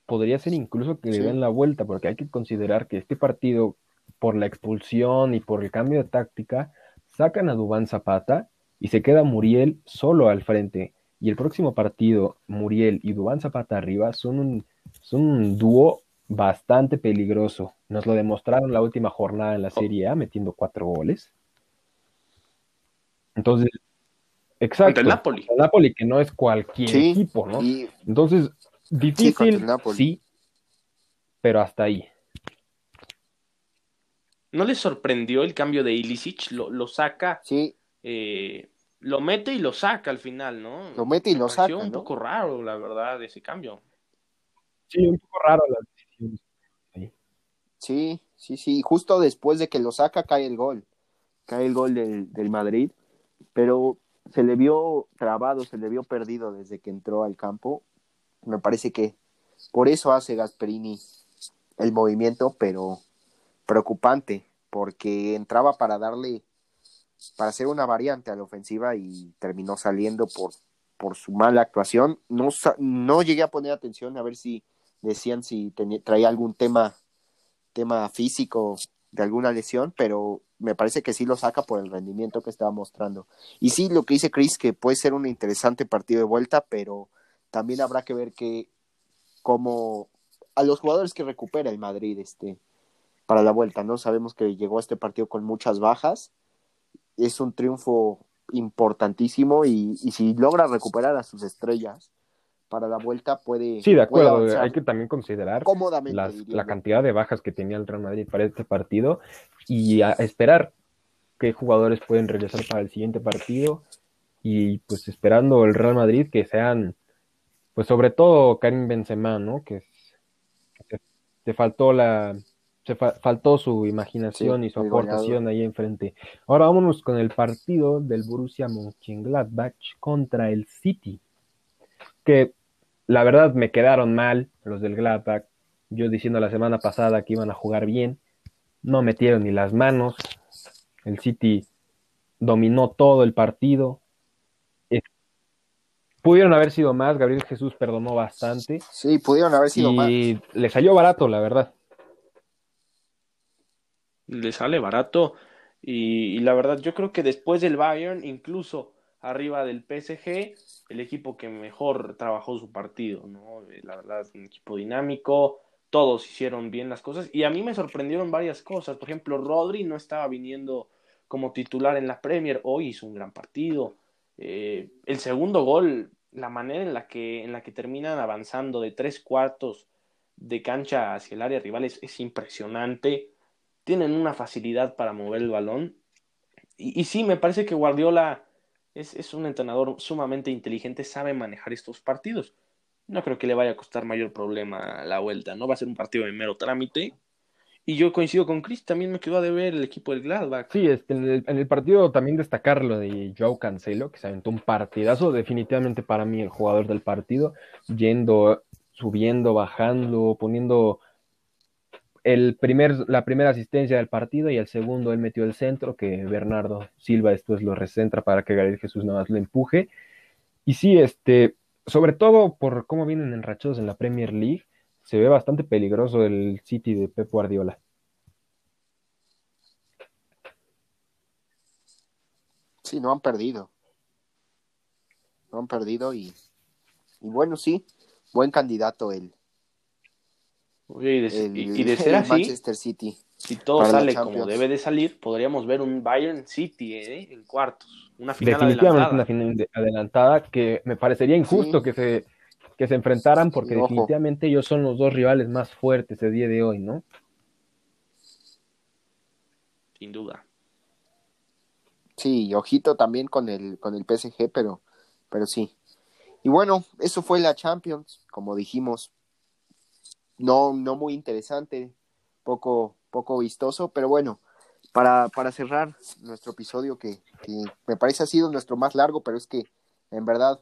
podría ser incluso que le den la vuelta, porque hay que considerar que este partido, por la expulsión y por el cambio de táctica, sacan a Dubán Zapata y se queda Muriel solo al frente. Y el próximo partido, Muriel y Dubán Zapata arriba, son un, son un dúo bastante peligroso. Nos lo demostraron la última jornada en la Serie A, metiendo cuatro goles. Entonces, exacto. el Napoli. El Napoli, que no es cualquier equipo, ¿no? Entonces, difícil, sí, pero hasta ahí. ¿No le sorprendió el cambio de Ilicic? Lo, lo saca. Sí. Eh, lo mete y lo saca al final, ¿no? Lo mete y lo saca. un poco raro, la verdad, ese cambio. Sí, un poco raro la decisión. Sí, sí, sí. Justo después de que lo saca, cae el gol. Cae el gol del, del Madrid. Pero se le vio trabado, se le vio perdido desde que entró al campo. Me parece que por eso hace Gasperini el movimiento, pero preocupante, porque entraba para darle, para hacer una variante a la ofensiva y terminó saliendo por, por su mala actuación. No, no llegué a poner atención a ver si decían si traía algún tema, tema físico de alguna lesión, pero me parece que sí lo saca por el rendimiento que estaba mostrando. Y sí, lo que dice Chris, que puede ser un interesante partido de vuelta, pero también habrá que ver que como a los jugadores que recupera el Madrid este para la vuelta, ¿no? Sabemos que llegó a este partido con muchas bajas. Es un triunfo importantísimo y, si logra recuperar a sus estrellas para la vuelta puede Sí, de acuerdo, hay que también considerar la cantidad de bajas que tenía el Real Madrid para este partido y esperar qué jugadores pueden regresar para el siguiente partido y pues esperando el Real Madrid que sean pues sobre todo Karim Benzema, ¿no? Que te faltó la se faltó su imaginación y su aportación ahí enfrente. Ahora vámonos con el partido del Borussia Mönchengladbach contra el City. Que la verdad me quedaron mal los del Gladbach. Yo diciendo la semana pasada que iban a jugar bien, no metieron ni las manos. El City dominó todo el partido, Pudieron haber sido más, Gabriel Jesús perdonó bastante. Sí, pudieron haber sido más. Y le salió barato, la verdad. Le sale barato. Y, la verdad, yo creo que después del Bayern, incluso arriba del PSG, el equipo que mejor trabajó su partido, ¿no? La verdad, un equipo dinámico, todos hicieron bien las cosas. Y a mí me sorprendieron varias cosas. Por ejemplo, Rodri no estaba viniendo como titular en la Premier, hoy hizo un gran partido. Eh, el segundo gol, la manera en la que, en la que terminan avanzando de tres cuartos de cancha hacia el área rival es, impresionante. Tienen una facilidad para mover el balón. Y, sí, me parece que Guardiola es, es, un entrenador sumamente inteligente, sabe manejar estos partidos. No creo que le vaya a costar mayor problema la vuelta. No va a ser un partido de mero trámite. Y yo coincido con Chris, también me quedó a deber el equipo del Gladbach. Sí, este, en, el, partido también destacar lo de Joao Cancelo, que se aventó un partidazo, definitivamente para mí el jugador del partido, yendo, subiendo, bajando, poniendo el primer, la primera asistencia del partido y el segundo él metió el centro, que Bernardo Silva después lo recentra para que Gabriel Jesús nada más lo empuje. Y sí, este, sobre todo por cómo vienen enrachados en la Premier League, se ve bastante peligroso el City de Pep Guardiola. Sí, no han perdido. No han perdido y, y bueno, sí, buen candidato el. y, de, ser así, Manchester City. Si todo sale como debe de salir, podríamos ver un Bayern City ¿eh? en cuartos. Una final Definitivamente una final adelantada que me parecería injusto que se que se enfrentaran porque definitivamente ellos son los dos rivales más fuertes el día de hoy, ¿no? Sin duda. Sí, ojito también con el, con el PSG, pero, pero sí. Y bueno, eso fue la Champions, como dijimos. No, no muy interesante, poco, poco vistoso, pero bueno, para, para cerrar nuestro episodio, que, que me parece ha sido nuestro más largo, pero es que en verdad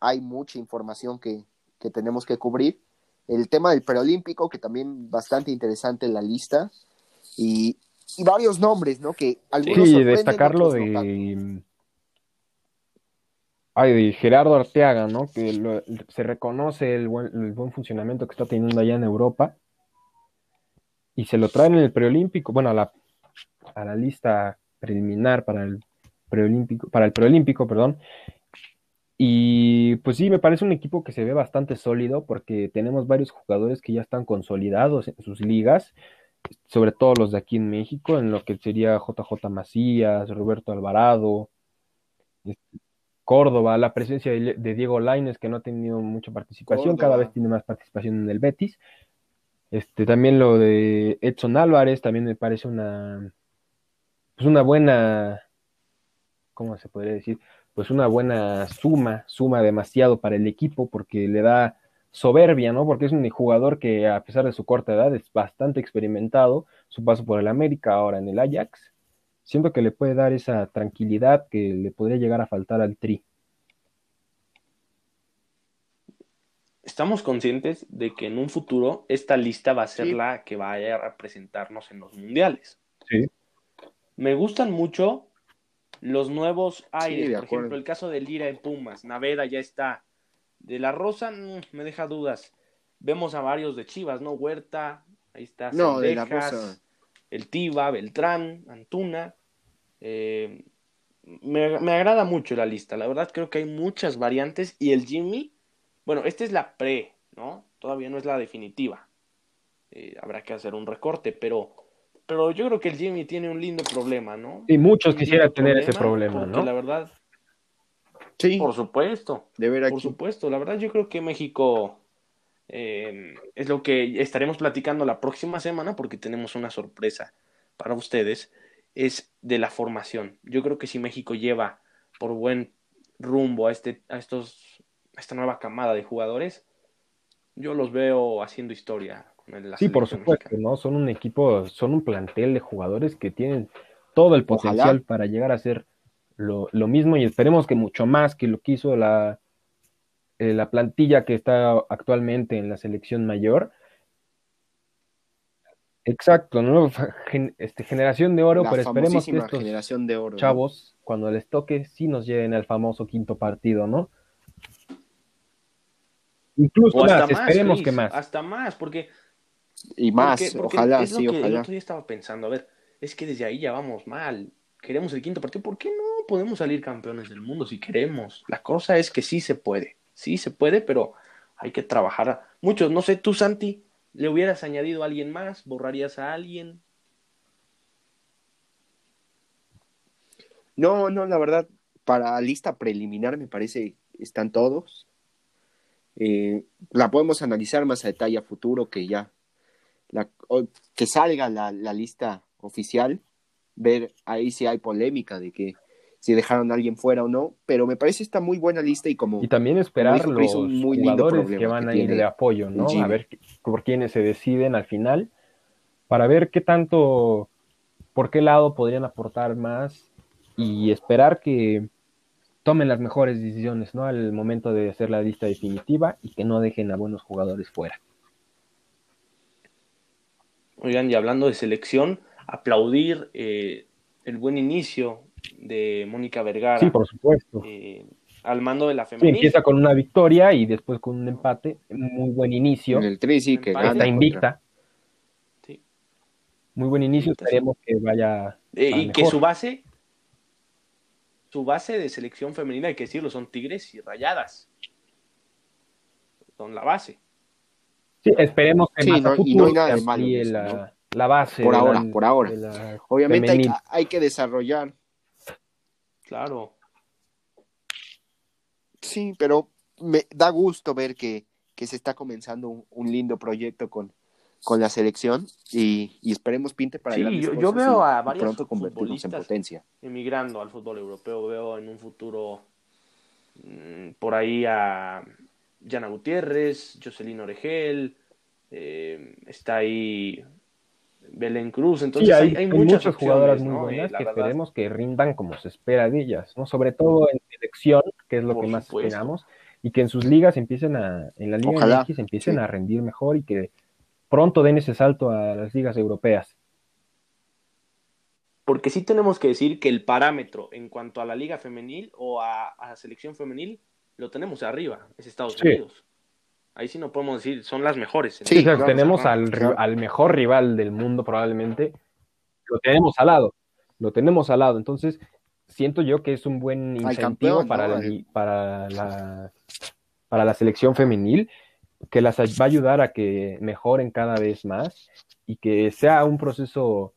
hay mucha información que, tenemos que cubrir. El tema del preolímpico, que también bastante interesante en la lista. Y y varios nombres, ¿no? Que algunos sí, destacarlo de... Ay, de Gerardo Arteaga, ¿no? Que se reconoce el buen, funcionamiento que está teniendo allá en Europa y se lo traen en el preolímpico, bueno, a la, a la lista preliminar para el preolímpico, para el preolímpico, perdón. Y pues sí, me parece un equipo que se ve bastante sólido porque tenemos varios jugadores que ya están consolidados en sus ligas sobre todo los de aquí en México, en lo que sería JJ Macías, Roberto Alvarado, este, Córdoba, la presencia de, Diego Laines, que no ha tenido mucha participación, cada vez tiene más participación en el Betis. Este, también lo de Edson Álvarez, también me parece una, pues una buena, ¿cómo se podría decir? Pues una buena suma, suma demasiado para el equipo porque le da soberbia, ¿no? Porque es un jugador que a pesar de su corta edad es bastante experimentado, su paso por el América, ahora en el Ajax. Siento que le puede dar esa tranquilidad que le podría llegar a faltar al Tri. Estamos conscientes de que en un futuro esta lista va a ser la que vaya a representarnos en los mundiales. Sí. Me gustan mucho los nuevos aires, por ejemplo, el caso de Lira en Pumas, Naveda ya está, de la Rosa mm, me deja dudas. Vemos a varios de Chivas, ¿no? Huerta, ahí está. No, de la Rosa. El Tiba, Beltrán, Antuna. Eh, me, agrada mucho la lista. La verdad creo que hay muchas variantes. Y el Jimmy, bueno, esta es la pre, ¿no? Todavía no es la definitiva. Eh, habrá que hacer un recorte, pero, pero yo creo que el Jimmy tiene un lindo problema, ¿no? Y muchos quisieran tener ese problema, ¿no? La verdad, Sí. Por supuesto. De ver Por supuesto. La verdad, yo creo que México eh, es lo que estaremos platicando la próxima semana porque tenemos una sorpresa para ustedes. Es de la formación. Yo creo que si México lleva por buen rumbo a, este, a, estos, a esta nueva camada de jugadores, yo los veo haciendo historia. sí, por supuesto, ¿no? Son un equipo, son un plantel de jugadores que tienen todo el potencial para llegar a ser lo, mismo y esperemos que mucho más que lo que hizo la, eh, la plantilla que está actualmente en la selección mayor. Exacto, ¿no? este, generación de oro, pero esperemos que estos generación de oro, chavos, cuando les toque, sí nos lleven al famoso quinto partido, ¿no? Incluso más, esperemos que más. Hasta más, porque... Y más, ojalá, sí, ojalá. El otro día estaba pensando, a ver, es que desde ahí ya vamos mal queremos el quinto partido, ¿por qué no podemos salir campeones del mundo si queremos? La cosa es que sí se puede, sí se puede, pero hay que trabajar. Muchos, no sé, tú Santi, ¿le hubieras añadido a alguien más? ¿Borrarías a alguien? No, no, la verdad, para lista preliminar me parece están todos. Eh, la podemos analizar más a detalle a futuro que ya que salga la, la lista oficial ver ahí si hay polémica de que si dejaron a alguien fuera o no, pero me parece esta muy buena lista y como... Y también esperar los jugadores que van a ir de apoyo, ¿no? A ver por quiénes se deciden al final, para ver qué tanto, por qué lado podrían aportar más y esperar que tomen las mejores decisiones, ¿no? Al momento de hacer la lista definitiva y que no dejen a buenos jugadores fuera. Oigan, y hablando de selección, aplaudir eh, el buen inicio de Mónica Vergara. Sí, por supuesto. Eh, al mando de la femenina. empieza con una victoria y después con un empate. Muy buen inicio. En el tri, sí, que Está invicta. Sí. Muy buen inicio. Esperemos que vaya. Eh, y que su base. Su base de selección femenina, hay que decirlo, son Tigres y Rayadas. Son la base. Sí, esperemos que sí, no, y no hay nada de malo la base. Por ahora, por ahora. Obviamente hay, que desarrollar. Claro. Sí, pero me da gusto ver que, se está comenzando un, lindo proyecto con, con la selección y, esperemos pinte para sí, yo, veo a varios pronto en potencia. Emigrando al fútbol europeo, veo en un futuro mm, por ahí a Yana Gutiérrez, Jocelyn Oregel, eh, está ahí Belén Cruz. Entonces hay, muchas, jugadoras muy buenas que esperemos que rindan como se espera de ellas, ¿no? Sobre todo en selección, que es lo que más esperamos, y que en sus ligas empiecen a, en la Liga MX empiecen a rendir mejor y que pronto den ese salto a las ligas europeas. porque sí tenemos que decir que el parámetro en cuanto a la liga femenil o a, la selección femenil lo tenemos arriba, es Estados Unidos. Ahí sí no podemos decir, son las mejores. Sí, tenemos al, al mejor rival del mundo probablemente, lo tenemos al lado, lo tenemos al lado. Entonces, siento yo que es un buen incentivo para, la, para, la, para la selección femenil, que las va a ayudar a que mejoren cada vez más y que sea un proceso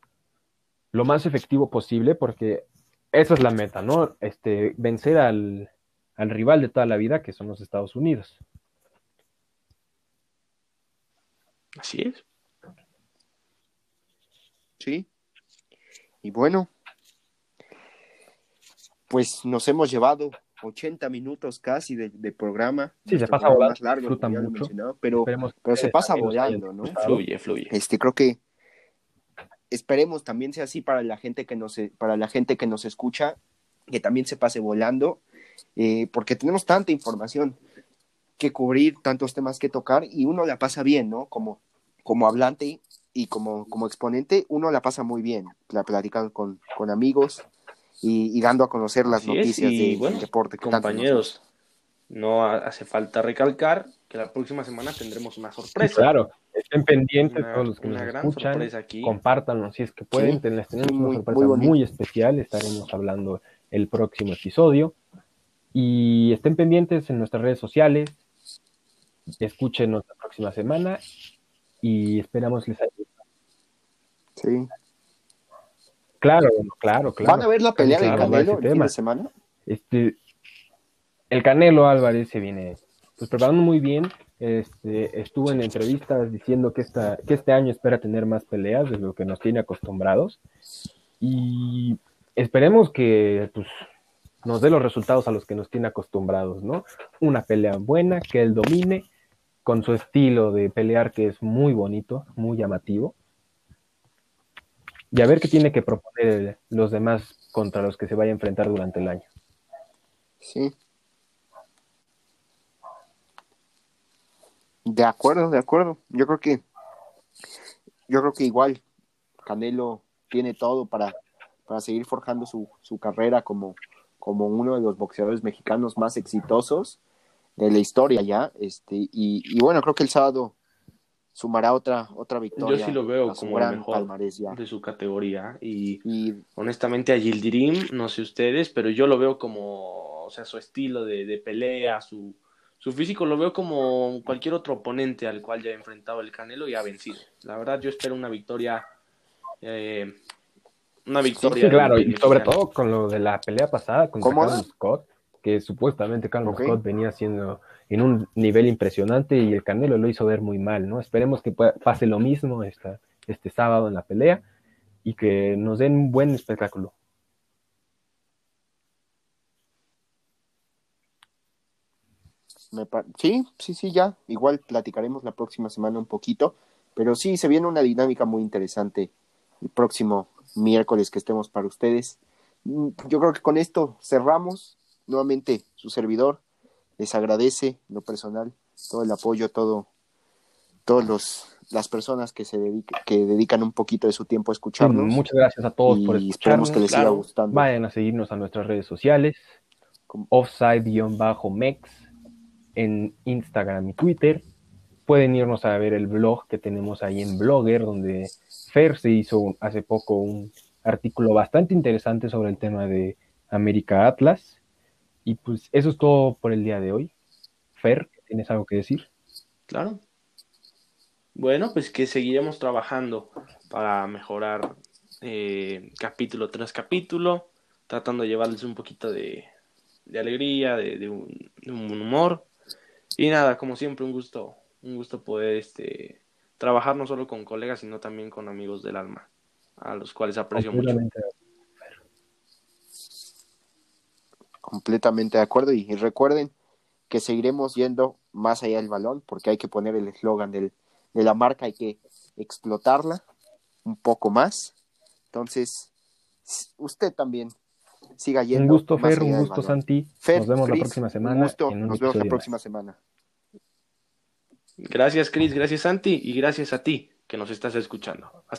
lo más efectivo posible, porque esa es la meta, ¿no? Este, vencer al, al rival de toda la vida, que son los Estados Unidos. Así es. Sí. Y bueno, pues nos hemos llevado 80 minutos casi de, programa. Sí, se pasa volando. Más largo, pero, pero se pasa volando, ¿no? Fluye, fluye. Este, creo que esperemos también sea así para la gente que nos, para la gente que nos escucha, que también se pase volando, eh, porque tenemos tanta información que cubrir, tantos temas que tocar, y uno la pasa bien, ¿no? Como, como hablante y como, como exponente, uno la pasa muy bien, la platicando con, con amigos, y, dando a conocer las noticias del deporte. compañeros, no hace falta recalcar que la próxima semana tendremos una sorpresa. claro, estén pendientes todos los que nos escuchan, compártanlo si es que pueden, les tenemos una sorpresa muy, especial, estaremos hablando el próximo episodio y estén pendientes en nuestras redes sociales, escuchen la próxima semana y esperamos les ayude. Sí. Claro, claro, claro. ¿Van a ver la pelea del Canelo el fin de semana? Este, el Canelo Álvarez se viene pues, preparando muy bien. Este, estuvo en entrevistas diciendo que, esta, que este año espera tener más peleas de lo que nos tiene acostumbrados. Y esperemos que pues, nos dé los resultados a los que nos tiene acostumbrados, ¿no? Una pelea buena, que él domine, con su estilo de pelear que es muy bonito, muy llamativo y a ver qué tiene que proponer los demás contra los que se vaya a enfrentar durante el año. Sí. De acuerdo, de acuerdo. Yo creo que yo creo que igual Canelo tiene todo para, para seguir forjando su, su carrera como, como uno de los boxeadores mexicanos más exitosos de la historia ya. Este, y, y bueno, creo que el sábado sumará otra, otra victoria. Yo sí lo veo como el mejor de su categoría. Y, honestamente a Gildirim, no sé ustedes, pero yo lo veo como, o sea, su estilo de, pelea, su, su físico lo veo como cualquier otro oponente al cual ya ha enfrentado el Canelo y ha vencido. La verdad, yo espero una victoria. Eh, una victoria. Sí, claro, y sobre todo con lo de la pelea pasada con Carlos Scott, que supuestamente Carlos Scott venía siendo en un nivel impresionante y el Canelo lo hizo ver muy mal, ¿no? Esperemos que pase lo mismo esta, este sábado en la pelea y que nos den un buen espectáculo. sí, sí, sí, ya. Igual platicaremos la próxima semana un poquito, pero sí, se viene una dinámica muy interesante el próximo miércoles que estemos para ustedes. Mm, yo creo que con esto cerramos. Nuevamente, su servidor, les agradece lo personal todo el apoyo, todo, todos los las personas que se dedican, que dedican un poquito de su tiempo a escucharnos. muchas gracias a todos por escucharnos. Esperemos que les siga gustando. Vayan a seguirnos a nuestras redes sociales, offside-mex en Instagram y Twitter. Pueden irnos a ver el blog que tenemos ahí en Blogger, donde Fer se hizo hace poco un artículo bastante interesante sobre el tema de América Atlas. Y pues eso es todo por el día de hoy. Fer, ¿tienes algo que decir? Claro. Bueno, pues que seguiremos trabajando para mejorar eh, capítulo tras capítulo, tratando de llevarles un poquito de, alegría, de, un, humor. Y nada, como siempre, un gusto, un gusto poder este, trabajar no solo con colegas, sino también con amigos del alma, a los cuales aprecio mucho. Completamente de acuerdo y, recuerden que seguiremos yendo más allá del balón porque hay que poner el eslogan de la marca, hay que explotarla un poco más. Entonces, usted también siga yendo. Un gusto, Fer, un gusto, Santi. nos vemos la próxima semana. nos vemos la próxima semana. Gracias, Cris, gracias, Santi, y gracias a ti que nos estás escuchando.